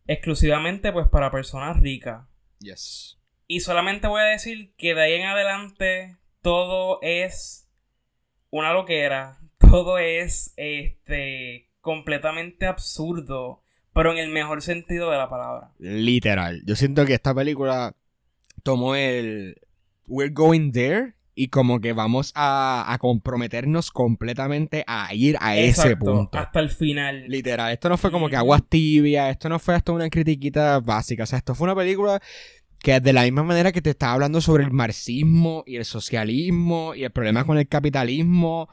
exclusivamente, pues, para personas ricas. Yes. Y solamente voy a decir que de ahí en adelante todo es una loquera. Todo es este completamente absurdo. pero en el mejor sentido de la palabra. Literal. Yo siento que esta película tomó el We're going there y como que vamos a, a comprometernos completamente a ir a ese punto. Hasta el final. Literal, esto no fue como que aguas tibias, esto no fue hasta una critiquita básica, o sea, esto fue una película que de la misma manera que te estaba hablando sobre el marxismo y el socialismo y el problema con el capitalismo,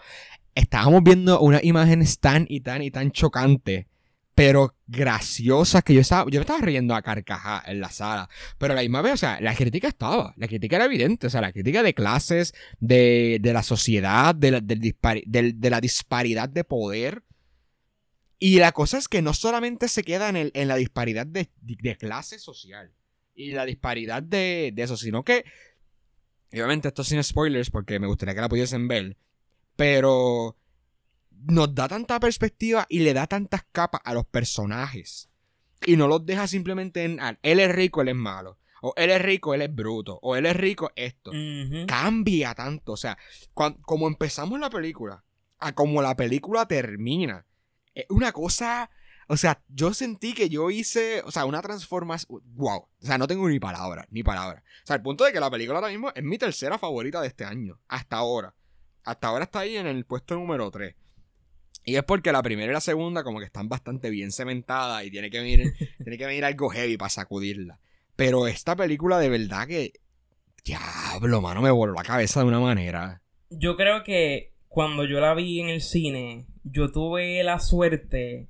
estábamos viendo unas imágenes tan y tan y tan chocantes, pero graciosas que yo estaba, yo me estaba riendo a carcaja en la sala, pero la misma vez, o sea, la crítica estaba, la crítica era evidente, o sea, la crítica de clases, de, de la sociedad, de la, de la disparidad de poder. Y la cosa es que no solamente se queda en, el- en la disparidad de, de clase social y la disparidad de, de eso, sino que, obviamente esto sin spoilers porque me gustaría que la pudiesen ver, pero nos da tanta perspectiva y le da tantas capas a los personajes. Y no los deja simplemente en, ah, él es rico, él es malo. O él es rico, él es bruto. O él es rico, esto cambia tanto. O sea, cuan- como empezamos la película, a como la película termina, es una cosa. O sea, yo sentí que yo hice, o sea, una transformación. Wow. O sea, no tengo ni palabras, ni palabras. O sea, el punto de que la película ahora mismo es mi tercera favorita de este año. Hasta ahora. Hasta ahora está ahí en el puesto número 3. Y es porque la primera y la segunda como que están bastante bien cementadas y tiene que venir, tiene que venir algo heavy para sacudirla. Pero esta película de verdad que... Diablo, mano, me voló la cabeza de una manera. Yo creo que cuando yo la vi en el cine, yo tuve la suerte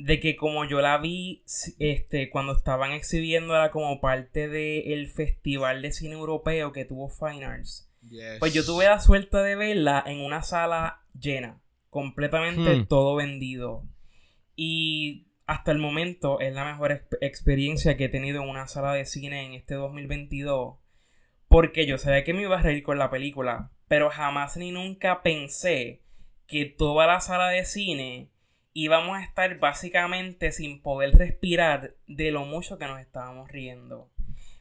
de que como yo la vi este cuando estaban exhibiéndola como parte del festival de cine europeo que tuvo Fine Arts. Pues yo tuve la suerte de verla en una sala llena, completamente Hmm. todo vendido. Y hasta el momento es la mejor exp- experiencia que he tenido en una sala de cine en este 2022. Porque yo sabía que me iba a reír con la película, pero jamás ni nunca pensé que toda la sala de cine íbamos a estar básicamente sin poder respirar de lo mucho que nos estábamos riendo.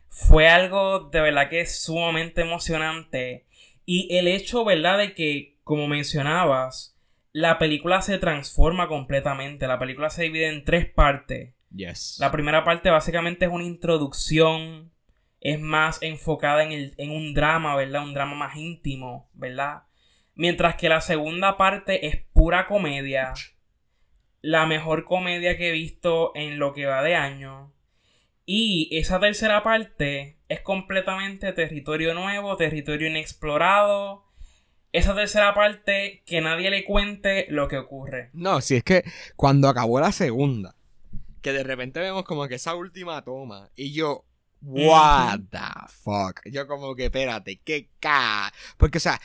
Fue algo de verdad que es sumamente emocionante. Y el hecho, ¿verdad?, de que, como mencionabas, la película se transforma completamente. La película se divide en tres partes. Yes. La primera parte básicamente es una introducción. Es más enfocada en, el, en un drama, ¿verdad? Un drama más íntimo, ¿verdad? Mientras que la segunda parte es pura comedia. La mejor comedia que he visto en lo que va de año. Y esa tercera parte es completamente territorio nuevo, territorio inexplorado. Esa tercera parte que nadie le cuente lo que ocurre. No, si es que cuando acabó la segunda, que de repente vemos como que esa última toma, y yo, what the fuck. Yo como que, espérate, qué ca... Porque, o sea,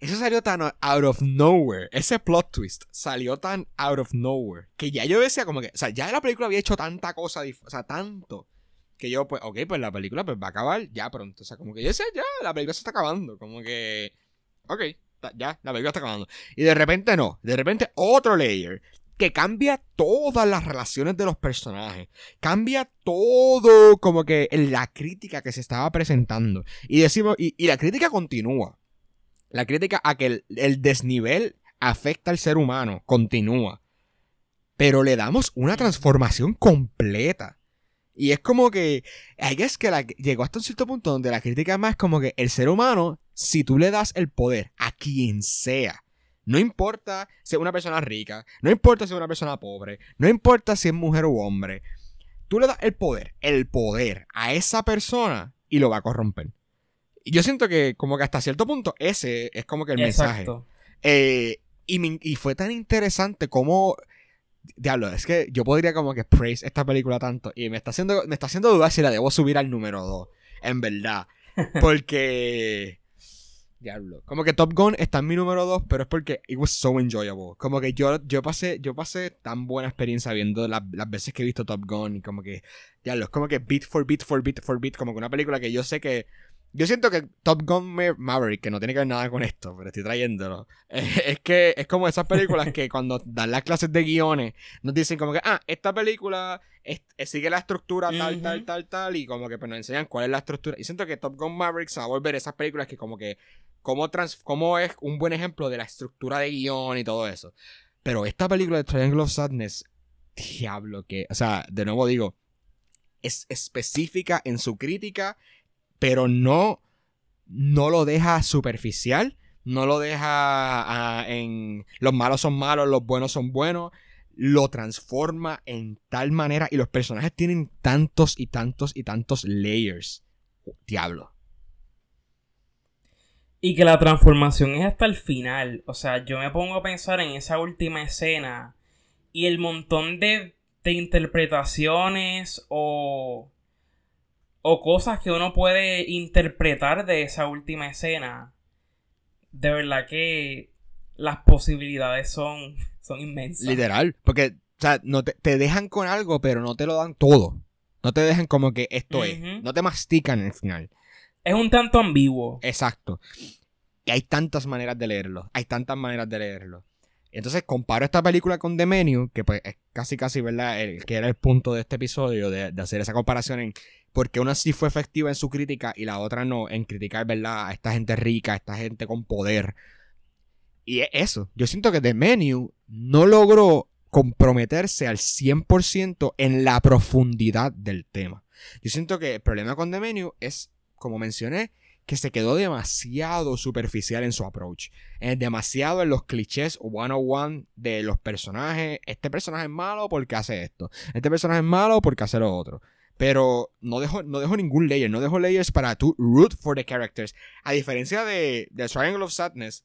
eso salió tan out of nowhere. Ese plot twist salió tan out of nowhere. Que ya yo decía como que, o sea, ya la película había hecho tanta cosa, o sea, tanto. Que yo, pues, ok, pues la película pues va a acabar ya pronto. O sea, como que yo decía, ya, la película se está acabando. Como que, ok, ya, la película está acabando. Y de repente no, de repente otro layer que cambia todas las relaciones de los personajes. Cambia todo como que en la crítica que se estaba presentando. Y decimos, y la crítica continúa. La crítica a que el, el desnivel afecta al ser humano continúa. Pero le damos una transformación completa. Y es como que, I guess que llegó hasta un cierto punto donde la crítica es más como que el ser humano, si tú le das el poder a quien sea, no importa si es una persona rica, no importa si es una persona pobre, no importa si es mujer u hombre, tú le das el poder, el poder a esa persona y lo va a corromper. Yo siento que como que hasta cierto punto ese es como que el mensaje. Eh, y, me- y fue tan interesante como... Diablo, es que yo podría como que praise esta película tanto y me está haciendo, me está haciendo dudar si la debo subir al número 2, en verdad. Porque... Diablo. Como que Top Gun está en mi número 2, pero es porque it was so enjoyable. Como que yo, yo pasé, yo pasé tan buena experiencia viendo la- las veces que he visto Top Gun y como que, diablo, es como que beat for beat for beat for beat, como que una película que yo sé que yo siento que Top Gun Ma- Maverick, que no tiene que ver nada con esto, pero estoy trayéndolo, es que es como esas películas que cuando dan las clases de guiones nos dicen como que, ah, esta película es- eh, sigue la estructura tal, tal, tal, tal, y como que pues, nos enseñan cuál es la estructura. Y siento que Top Gun Maverick se va a volver esas películas que como que, cómo, trans, cómo es un buen ejemplo de la estructura de guion y todo eso. Pero esta película de Triangle of Sadness diablo que, o sea, de nuevo digo, es específica en su crítica, pero no, no lo deja superficial, no lo deja ah, en los malos son malos, los buenos son buenos, lo transforma en tal manera y los personajes tienen tantos y tantos y tantos layers. Diablo. Y que la transformación es hasta el final. O sea, yo me pongo a pensar en esa última escena y el montón de, de interpretaciones o, o cosas que uno puede interpretar de esa última escena. De verdad que las posibilidades son, son inmensas. Literal. Porque, o sea, no te, te dejan con algo, pero no te lo dan todo. No te dejan como que esto es. No te mastican el final. Es un tanto ambiguo. Exacto. Y hay tantas maneras de leerlo. Hay tantas maneras de leerlo. Entonces comparo esta película con The Menu, que pues es casi casi, ¿verdad? El, que era el punto de este episodio, de, hacer esa comparación en por qué una sí fue efectiva en su crítica y la otra no, en criticar, ¿verdad? A esta gente rica, a esta gente con poder. Y es eso. Yo siento que The Menu no logró comprometerse al 100% en la profundidad del tema. Yo siento que el problema con The Menu es, como mencioné, que se quedó demasiado superficial en su approach. Eh, demasiado en los clichés one-on-one de los personajes. Este personaje es malo porque hace esto. Este personaje es malo porque hace lo otro. Pero no dejó, no ningún layer. No dejó layers para tu root for the characters. A diferencia de, de Triangle of Sadness.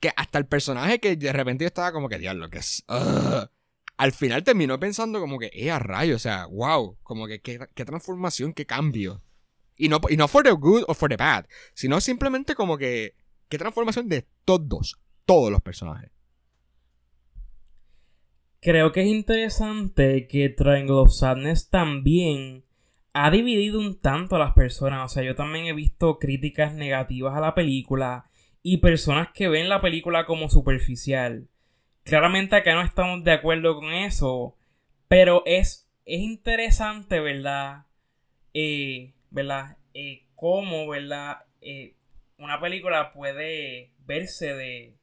Que hasta el personaje que de repente yo estaba como que, diablo, que es... ugh", al final terminó pensando como que, eh, a rayo, o sea, wow, como que qué transformación, qué cambio. Y no, y no for the good o for the bad, sino simplemente como que, qué transformación de todos, todos los personajes. Creo que es interesante que Triangle of Sadness también ha dividido un tanto a las personas. O sea, yo también he visto críticas negativas a la película y personas que ven la película como superficial. Claramente acá no estamos de acuerdo con eso, pero es, es interesante, ¿verdad? Eh, ¿Verdad? Eh, cómo, ¿verdad? Eh, una película puede verse de,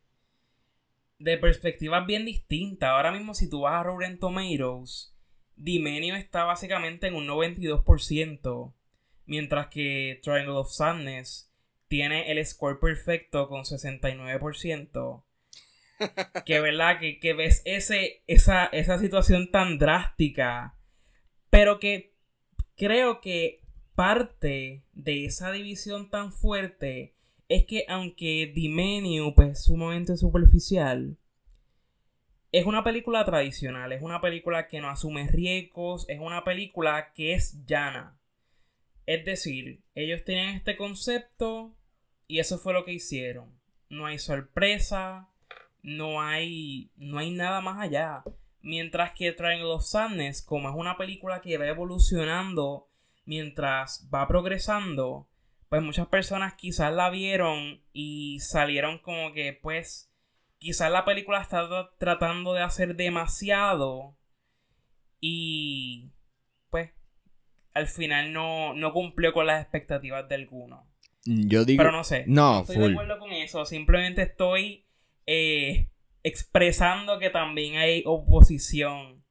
de perspectivas bien distintas. Ahora mismo, si tú vas a Rotten Tomatoes, Menu está básicamente en un 92%, mientras que Triangle of Sadness tiene el score perfecto con 69%. que verdad que, que ves ese, esa, esa situación tan drástica, pero que creo que parte de esa división tan fuerte es que aunque The pues, es sumamente superficial, es una película tradicional, es una película que no asume riesgos, es una película que es llana. Es decir, ellos tienen este concepto y eso fue lo que hicieron. No hay sorpresa, no hay, no hay nada más allá. Mientras que Triangle of Sadness, como es una película que va evolucionando mientras va progresando, pues muchas personas quizás la vieron y salieron como que pues quizás la película está tra- tratando de hacer demasiado y pues al final no, no cumplió con las expectativas de alguno. Yo digo... Pero no sé. No, estoy de acuerdo con eso. Simplemente estoy eh, expresando que también hay oposición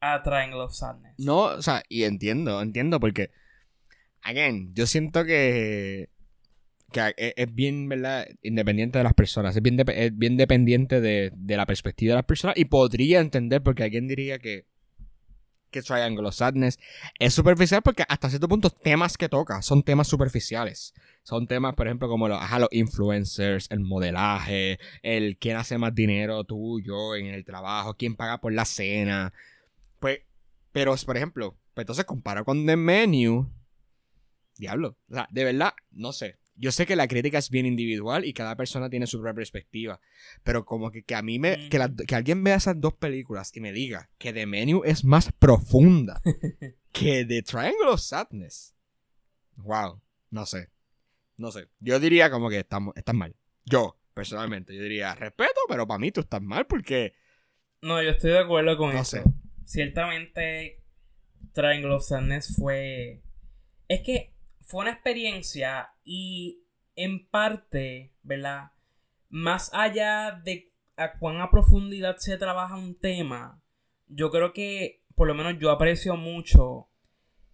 a Triangle of Sadness. No, o sea, y entiendo, entiendo, porque, again, yo siento que, que es, es bien, ¿verdad? Independiente de las personas, es bien, es bien dependiente de, de la perspectiva de las personas, y podría entender, porque alguien diría que, que Triangle of Sadness es superficial, porque hasta cierto punto temas que toca son temas superficiales. Son temas, por ejemplo, como los, ajá, los influencers, el modelaje, el quién hace más dinero, tú, yo, en el trabajo, quién paga por la cena. Pues, pero, por ejemplo, pues entonces comparo con The Menu. Diablo. O sea, de verdad, no sé. Yo sé que la crítica es bien individual y cada persona tiene su propia perspectiva. Pero como que, que a mí me. Que, la- que alguien vea esas dos películas y me diga que The Menu es más profunda que The Triangle of Sadness. Wow. No sé. No sé. Yo diría como que estamos, estás mal. Yo, personalmente, yo diría respeto, pero para mí tú estás mal porque. No, yo estoy de acuerdo con No eso. sé. Ciertamente, Triangle of Sadness fue. Es que fue una experiencia y en parte, ¿verdad? Más allá de a cuán a profundidad se trabaja un tema, yo creo que, por lo menos yo aprecio mucho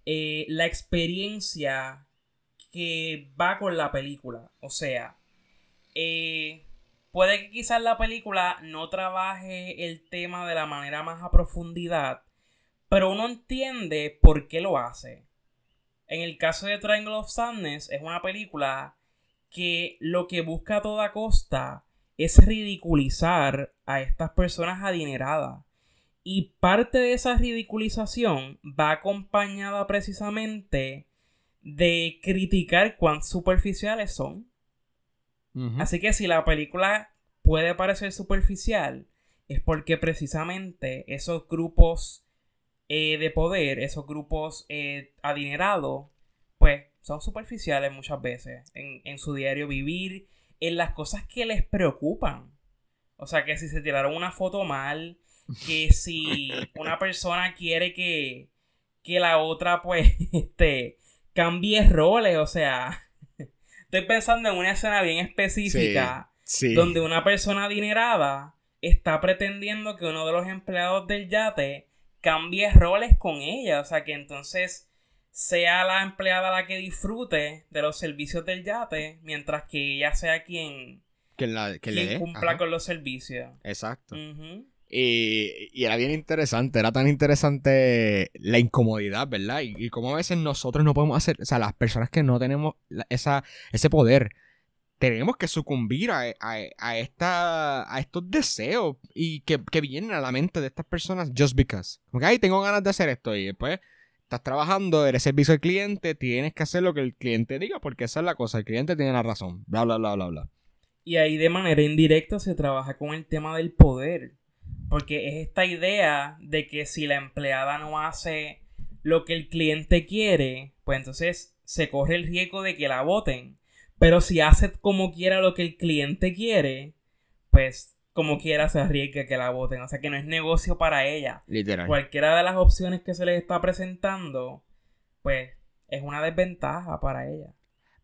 eh, la experiencia que va con la película. O sea, eh, puede que quizás la película no trabaje el tema de la manera más a profundidad, pero uno entiende por qué lo hace. En el caso de Triangle of Sadness, es una película que lo que busca a toda costa es ridiculizar a estas personas adineradas. Y parte de esa ridiculización va acompañada precisamente de criticar cuán superficiales son. Así que si la película puede parecer superficial, es porque precisamente esos grupos eh, de poder, esos grupos eh, adinerados, pues son superficiales muchas veces en, en su diario vivir, en las cosas que les preocupan. O sea, que si se tiraron una foto mal, que si una persona quiere que, que la otra, pues, este, cambie roles, o sea, estoy pensando en una escena bien específica donde una persona adinerada está pretendiendo que uno de los empleados del yate cambie roles con ella, o sea, que entonces sea la empleada la que disfrute de los servicios del yate, mientras que ella sea quien, que la, que cumpla con los servicios. Exacto. y, era bien interesante, era tan interesante la incomodidad, ¿verdad? Y, y cómo a veces nosotros no podemos hacer, o sea, las personas que no tenemos esa, ese poder, tenemos que sucumbir a, a, esta, a estos deseos y que, que, vienen a la mente de estas personas just because. Como que, ay, tengo ganas de hacer esto y después estás trabajando, eres servicio al cliente, tienes que hacer lo que el cliente diga, porque esa es la cosa, el cliente tiene la razón, bla, bla, bla, bla, bla. Y ahí de manera indirecta se trabaja con el tema del poder, porque es esta idea de que si la empleada no hace lo que el cliente quiere, pues entonces se corre el riesgo de que la voten. Pero si hace como quiera lo que el cliente quiere, pues como quiera se arriesgue que la voten. O sea que no es negocio para ella. Literal. Cualquiera de las opciones que se les está presentando, pues es una desventaja para ella.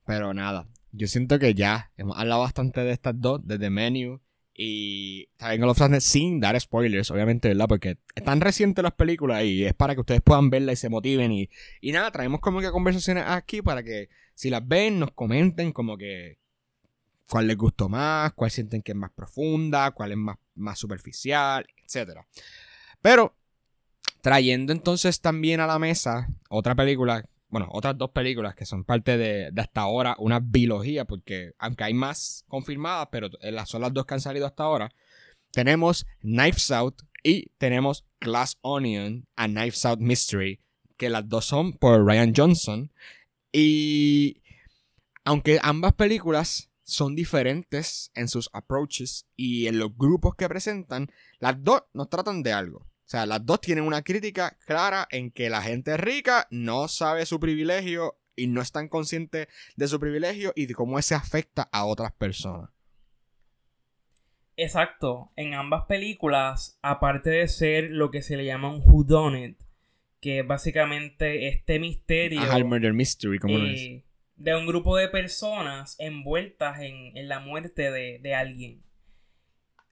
Pero nada, yo siento que ya hemos hablado bastante de estas dos, desde Menu y también los fans sin dar spoilers, obviamente, ¿verdad? Porque están recientes las películas y es para que ustedes puedan verlas y se motiven. Y, y nada, traemos como que conversaciones aquí para que si las ven, nos comenten como que cuál les gustó más, cuál sienten que es más profunda, cuál es más, más superficial, etc. Pero, trayendo entonces también a la mesa otra película, bueno, otras dos películas que son parte de, hasta ahora una biología, porque aunque hay más confirmadas, pero son las dos que han salido hasta ahora, tenemos Knives Out y tenemos Glass Onion a Knives Out Mystery, que las dos son por Ryan Johnson. Y aunque ambas películas son diferentes en sus approaches y en los grupos que presentan, las dos nos tratan de algo. O sea, las dos tienen una crítica clara en que la gente rica no sabe su privilegio y no están conscientes de su privilegio y de cómo ese afecta a otras personas. Exacto. En ambas películas, aparte de ser lo que se le llama un whodunit, que básicamente este misterio. Ajá, murder mystery, como lo es eh, de un grupo de personas envueltas en, la muerte de, alguien.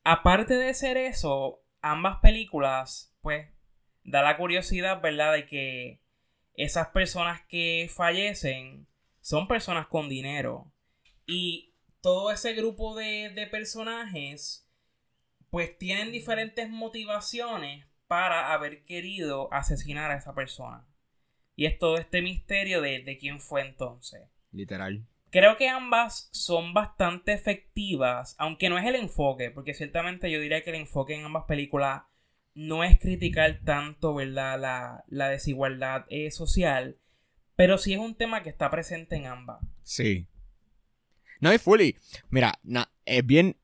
Aparte de ser eso, ambas películas, pues, da la curiosidad, ¿verdad?, de que esas personas que fallecen son personas con dinero. Y todo ese grupo de, de personajes, pues, tienen diferentes motivaciones para haber querido asesinar a esa persona. Y es todo este misterio de, de quién fue entonces. Literal. Creo que ambas son bastante efectivas, aunque no es el enfoque, porque ciertamente yo diría que el enfoque en ambas películas no es criticar tanto, ¿verdad?, la, desigualdad eh, social, pero sí es un tema que está presente en ambas. Sí. No, es fully. Mira, es bien.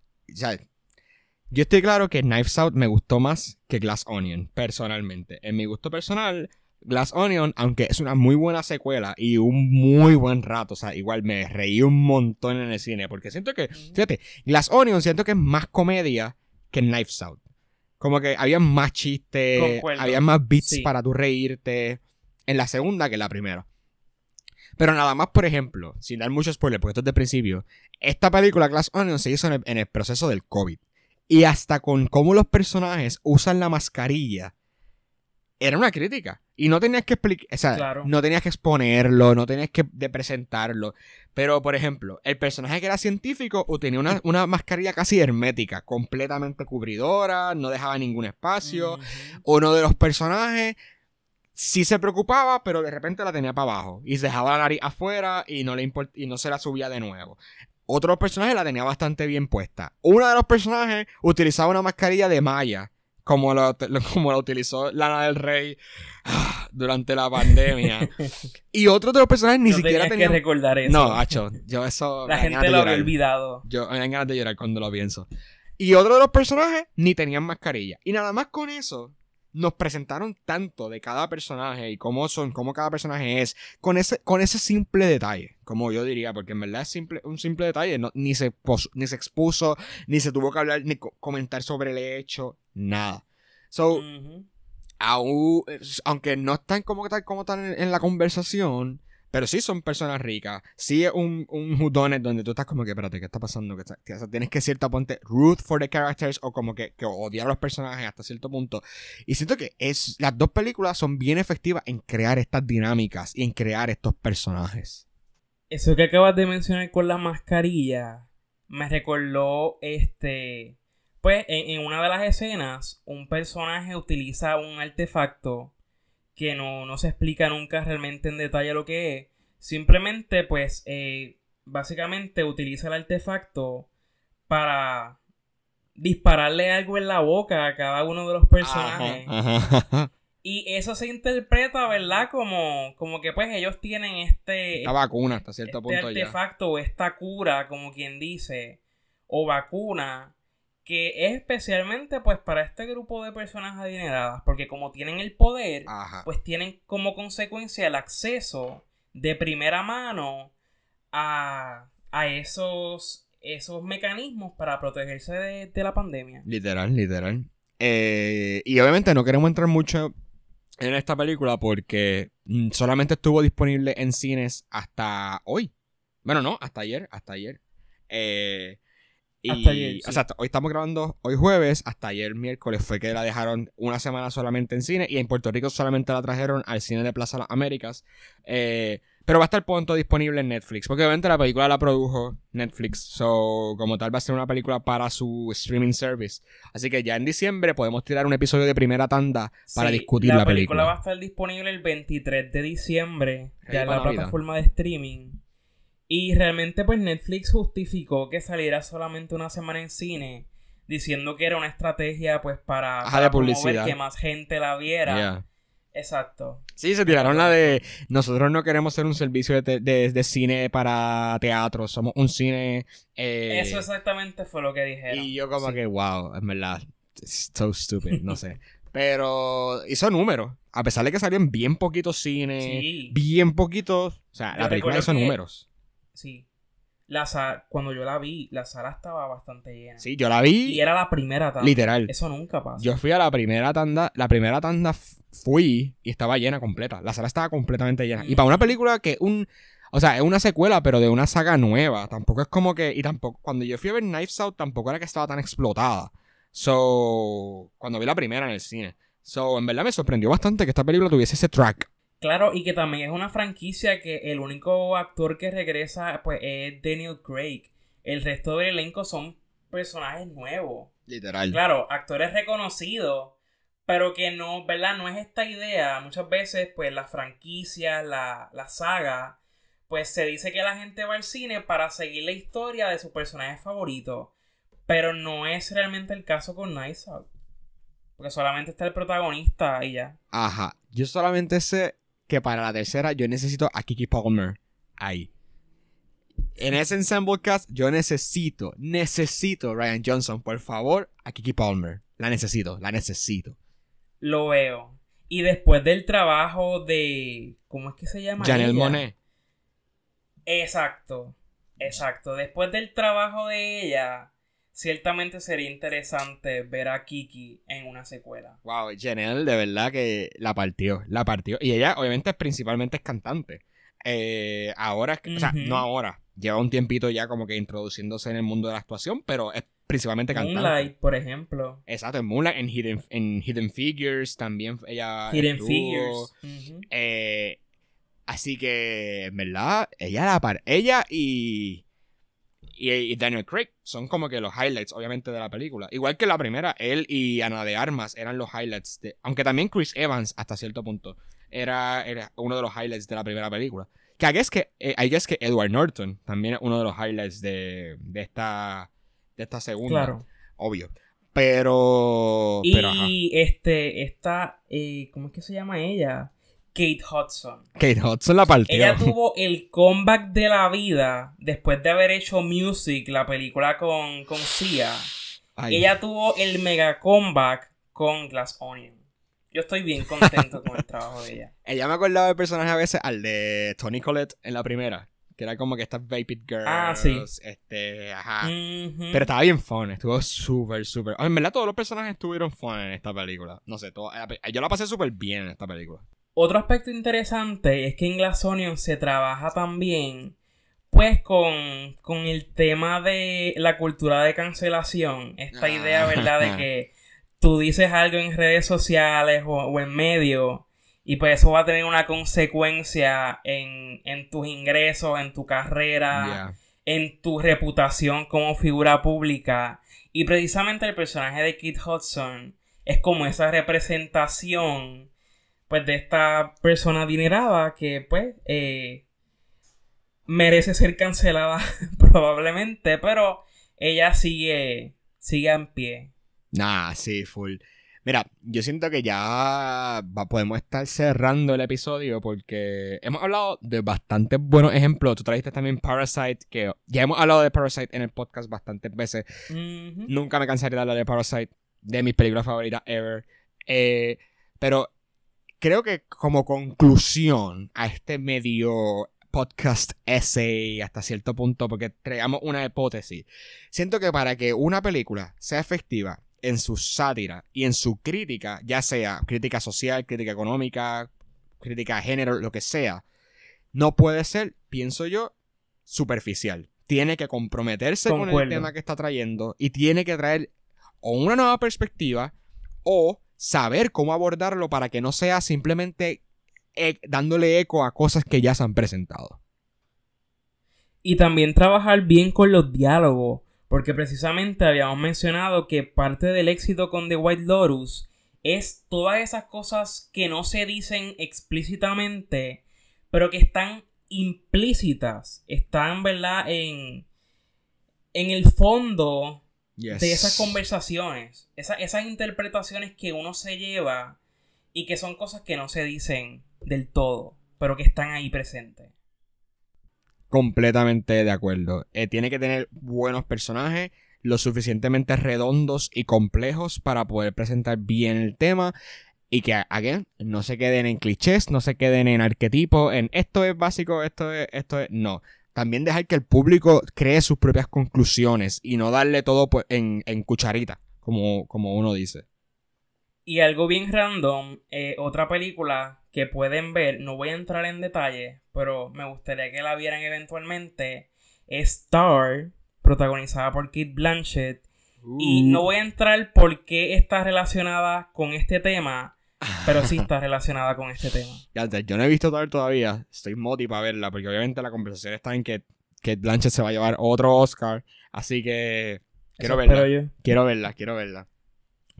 Yo estoy claro que Knives Out me gustó más que Glass Onion, personalmente. En mi gusto personal, Glass Onion, aunque es una muy buena secuela y un muy buen rato, o sea, igual me reí un montón en el cine, porque siento que, fíjate, Glass Onion siento que es más comedia que Knives Out. Como que había más chistes, había más beats para tu reírte en la segunda que en la primera. Pero nada más, por ejemplo, sin dar mucho spoiler, porque esto es de principio, esta película Glass Onion se hizo en el proceso del COVID. Y hasta con cómo los personajes usan la mascarilla era una crítica. Y no tenías que explicar, o sea, Claro. no tenías que exponerlo, no tenías que de presentarlo. Pero, por ejemplo, el personaje que era científico tenía una, una mascarilla casi hermética, completamente cubridora, no dejaba ningún espacio. Uno de los personajes sí se preocupaba, pero de repente la tenía para abajo. Y se dejaba la nariz afuera y no, le y no se la subía de nuevo. Otro personaje la tenía bastante bien puesta. Uno de los personajes utilizaba una mascarilla de malla, como la, como la utilizó Lana del Rey ah, durante la pandemia. y otro de los personajes ni no siquiera tenía... que recordar eso. No, hacho, yo eso... La gente de lo había olvidado. Yo me dan ganas de llorar cuando lo pienso. Y otro de los personajes ni tenían mascarilla. Y nada más con eso, nos presentaron tanto de cada personaje y cómo son, cómo cada personaje es, con ese, con ese simple detalle, como yo diría, porque en verdad es simple, un simple detalle, no- ni, se pos- ni se expuso, ni se tuvo que hablar, ni co- comentar sobre el hecho, nada. So, aún- aunque no están como tal como en la conversación, pero sí son personas ricas. Sí es un, un donde tú estás como que, espérate, ¿qué está pasando? ¿Qué está- qué- o sea, tienes que cierta ponte root for the characters o como que, que odiar a los personajes hasta cierto punto. Y siento que es, las dos películas son bien efectivas en crear estas dinámicas y en crear estos personajes. Eso que acabas de mencionar con la mascarilla me recordó este. Pues en, en una de las escenas, un personaje utiliza un artefacto que no, no se explica nunca realmente en detalle lo que es. Simplemente, pues, eh, básicamente utiliza el artefacto para dispararle algo en la boca a cada uno de los personajes. Ajá, ajá. Y eso se interpreta, ¿verdad? Como, como que pues ellos tienen este, Esta vacuna hasta cierto este punto ya. artefacto o esta cura, como quien dice, o vacuna, que es especialmente pues para este grupo de personas adineradas, porque como tienen el poder, Ajá. pues tienen como consecuencia el acceso de primera mano a, a esos, esos mecanismos para protegerse de, de la pandemia. Literal, literal. Eh, y obviamente no queremos entrar mucho en esta película porque mm, solamente estuvo disponible en cines hasta hoy. Bueno, no, hasta ayer, hasta ayer. Eh, y, Hasta ayer, sí. O sea, hoy estamos grabando hoy jueves, hasta ayer miércoles fue que la dejaron una semana solamente en cine y en Puerto Rico solamente la trajeron al cine de Plaza Las Américas. Eh, pero va a estar pronto disponible en Netflix, porque obviamente la película la produjo Netflix, so como tal va a ser una película para su streaming service. Así que ya en diciembre podemos tirar un episodio de primera tanda para Sí, discutir la, película. va a estar disponible el 23 de diciembre ya en la Navidad. plataforma de streaming. Y realmente pues Netflix justificó que saliera solamente una semana en cine diciendo que era una estrategia pues para, Ajá, para publicidad. que más gente la viera. Yeah. Exacto. Sí, se tiraron la de nosotros no queremos ser un servicio de, de- de cine para teatro, somos un cine... eh, Eso exactamente fue lo que dijeron. Y yo como Sí. que, wow, en verdad, it's so stupid, no sé. Pero hizo números, a pesar de que salieron bien poquitos cines, Sí. bien poquitos, o sea, Yo la película hizo números. Sí. La sa- cuando yo la vi, la sala estaba bastante llena. Sí, yo la vi, Y era la primera tanda. literal. Eso nunca pasa. Yo fui a la primera tanda, la primera tanda fui y estaba llena completa. La sala estaba completamente llena. Y para una película que un, o sea, es una secuela, pero de una saga nueva, tampoco es como que, y tampoco, cuando yo fui a ver Knives Out, tampoco era que estaba tan explotada. So, cuando vi la primera en el cine. So, en verdad me sorprendió bastante que esta película tuviese ese track. Claro, y que también es una franquicia que el único actor que regresa pues es Daniel Craig. El resto del elenco son personajes nuevos. Literal. Claro, actores reconocidos, pero que no, ¿verdad? No es esta idea. Muchas veces, pues, la franquicia, la, la saga, pues se dice que la gente va al cine para seguir la historia de su personaje favorito. Pero no es realmente el caso con Nice Out. Porque solamente está el protagonista y ya. Ajá. Yo solamente sé que para la tercera yo necesito a Kiki Palmer ahí. En ese ensemble cast yo necesito, necesito Ryan Johnson, por favor, a Kiki Palmer. La necesito, la necesito. Lo veo. Y después del trabajo de. ¿Cómo es que se llama? Janelle ella? Monet. Exacto. Exacto. Después del trabajo de ella, ciertamente sería interesante ver a Kiki en una secuela. Wow, Janelle de verdad que la partió, la partió. Y ella obviamente principalmente es cantante. Eh, ahora, es que- o sea, no ahora, lleva un tiempito ya como que introduciéndose en el mundo de la actuación, pero es principalmente cantante. Moonlight, por ejemplo. Exacto, en Moonlight, en Hidden, en Hidden Figures también ella Hidden estuvo. Figures. Eh, así que, en verdad, ella la par ella y, y y Daniel Craig son como que los highlights, obviamente, de la película. Igual que la primera, él y Ana de Armas eran los highlights. De, aunque también Chris Evans, hasta cierto punto, era, era uno de los highlights de la primera película. Que guess que, eh, I guess que Edward Norton también es uno de los highlights de, de esta de esta segunda. Claro. Obvio. Pero. Y este, esta, eh, ¿cómo es que se llama ella? Kate Hudson. Kate Hudson la partió. Ella tuvo el comeback de la vida después de haber hecho Music, la película con, con Sia. Ay. Ella tuvo el mega comeback con Glass Onion. Yo estoy bien contento con el trabajo de ella. Ella me acordaba del personaje a veces al de Tony Collette en la primera. Que era como que estas Vapid Girls. Ah, sí. Este, ajá. Pero estaba bien fun, estuvo súper, súper. En verdad, todos los personajes estuvieron fun en esta película. No sé, todo, yo la pasé súper bien en esta película. Otro aspecto interesante es que en Glass Onion se trabaja también pues con, con el tema de la cultura de cancelación. Esta Ah. idea, ¿verdad? De que tú dices algo en redes sociales o, o en medio y pues eso va a tener una consecuencia en, en tus ingresos, en tu carrera, Yeah. en tu reputación como figura pública. Y precisamente el personaje de Kit Hudson es como esa representación pues de esta persona adinerada que pues eh, merece ser cancelada probablemente, pero ella sigue sigue en pie. Nah, sí, full. Mira, yo siento que ya va- podemos estar cerrando el episodio porque hemos hablado de bastantes buenos ejemplos. Tú trajiste también Parasite, que ya hemos hablado de Parasite en el podcast bastantes veces. Nunca me cansaré de hablar de Parasite, de mis películas favoritas ever. Eh, pero creo que como conclusión a este medio podcast essay hasta cierto punto, porque traigamos una hipótesis, siento que para que una película sea efectiva en su sátira y en su crítica, ya sea crítica social, crítica económica, crítica de género, lo que sea, no puede ser, pienso yo, superficial. Tiene que comprometerse con el tema que está trayendo y tiene que traer o una nueva perspectiva o saber cómo abordarlo para que no sea simplemente e- dándole eco a cosas que ya se han presentado. Y también trabajar bien con los diálogos, porque precisamente habíamos mencionado que parte del éxito con The White Lotus es todas esas cosas que no se dicen explícitamente, pero que están implícitas, están, ¿verdad?, en, en el fondo Yes. de esas conversaciones, esa- esas interpretaciones que uno se lleva y que son cosas que no se dicen del todo, pero que están ahí presentes. Completamente de acuerdo. Eh, tiene que tener buenos personajes, lo suficientemente redondos y complejos para poder presentar bien el tema. Y que, again, no se queden en clichés, no se queden en arquetipos, en esto es básico, esto es, esto es. No. También dejar que el público cree sus propias conclusiones y no darle todo pues, en, en cucharita, como, como uno dice. Y algo bien random, eh, otra película que pueden ver, no voy a entrar en detalle, pero me gustaría que la vieran eventualmente, es Star, protagonizada por Kate Blanchett. Y Uh. no voy a entrar por qué está relacionada con este tema, pero sí está relacionada con este tema. Ya, yo no he visto Tar todavía. Estoy moti para verla, porque obviamente la conversación está en que, que Blanchett se va a llevar otro Oscar. Así que quiero Eso verla. Quiero verla, quiero verla.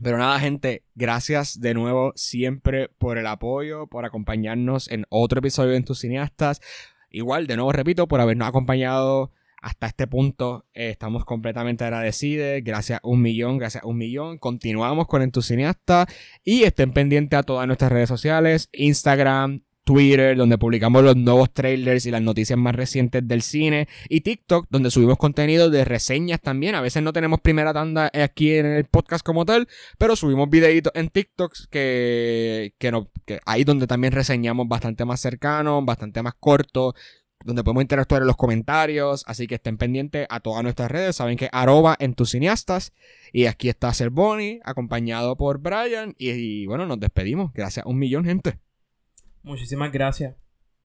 Pero nada, gente, gracias de nuevo siempre por el apoyo, por acompañarnos en otro episodio de En tus cineastas. Igual, de nuevo repito, por habernos acompañado hasta este punto. Eh, estamos completamente agradecidos. Gracias un millón, gracias un millón. Continuamos con En tus cineastas y estén pendientes a todas nuestras redes sociales, Instagram, Twitter, donde publicamos los nuevos trailers y las noticias más recientes del cine, y TikTok, donde subimos contenido de reseñas también. A veces no tenemos primera tanda aquí en el podcast como tal, pero subimos videitos en TikTok que, que, no, que ahí donde también reseñamos bastante más cercano, bastante más corto, donde podemos interactuar en los comentarios. Así que estén pendientes a todas nuestras redes. Saben que arroba en tus cineastas. Y aquí está Bonnie, acompañado por Brian. Y, bueno, nos despedimos. Gracias un millón, gente. Muchísimas gracias.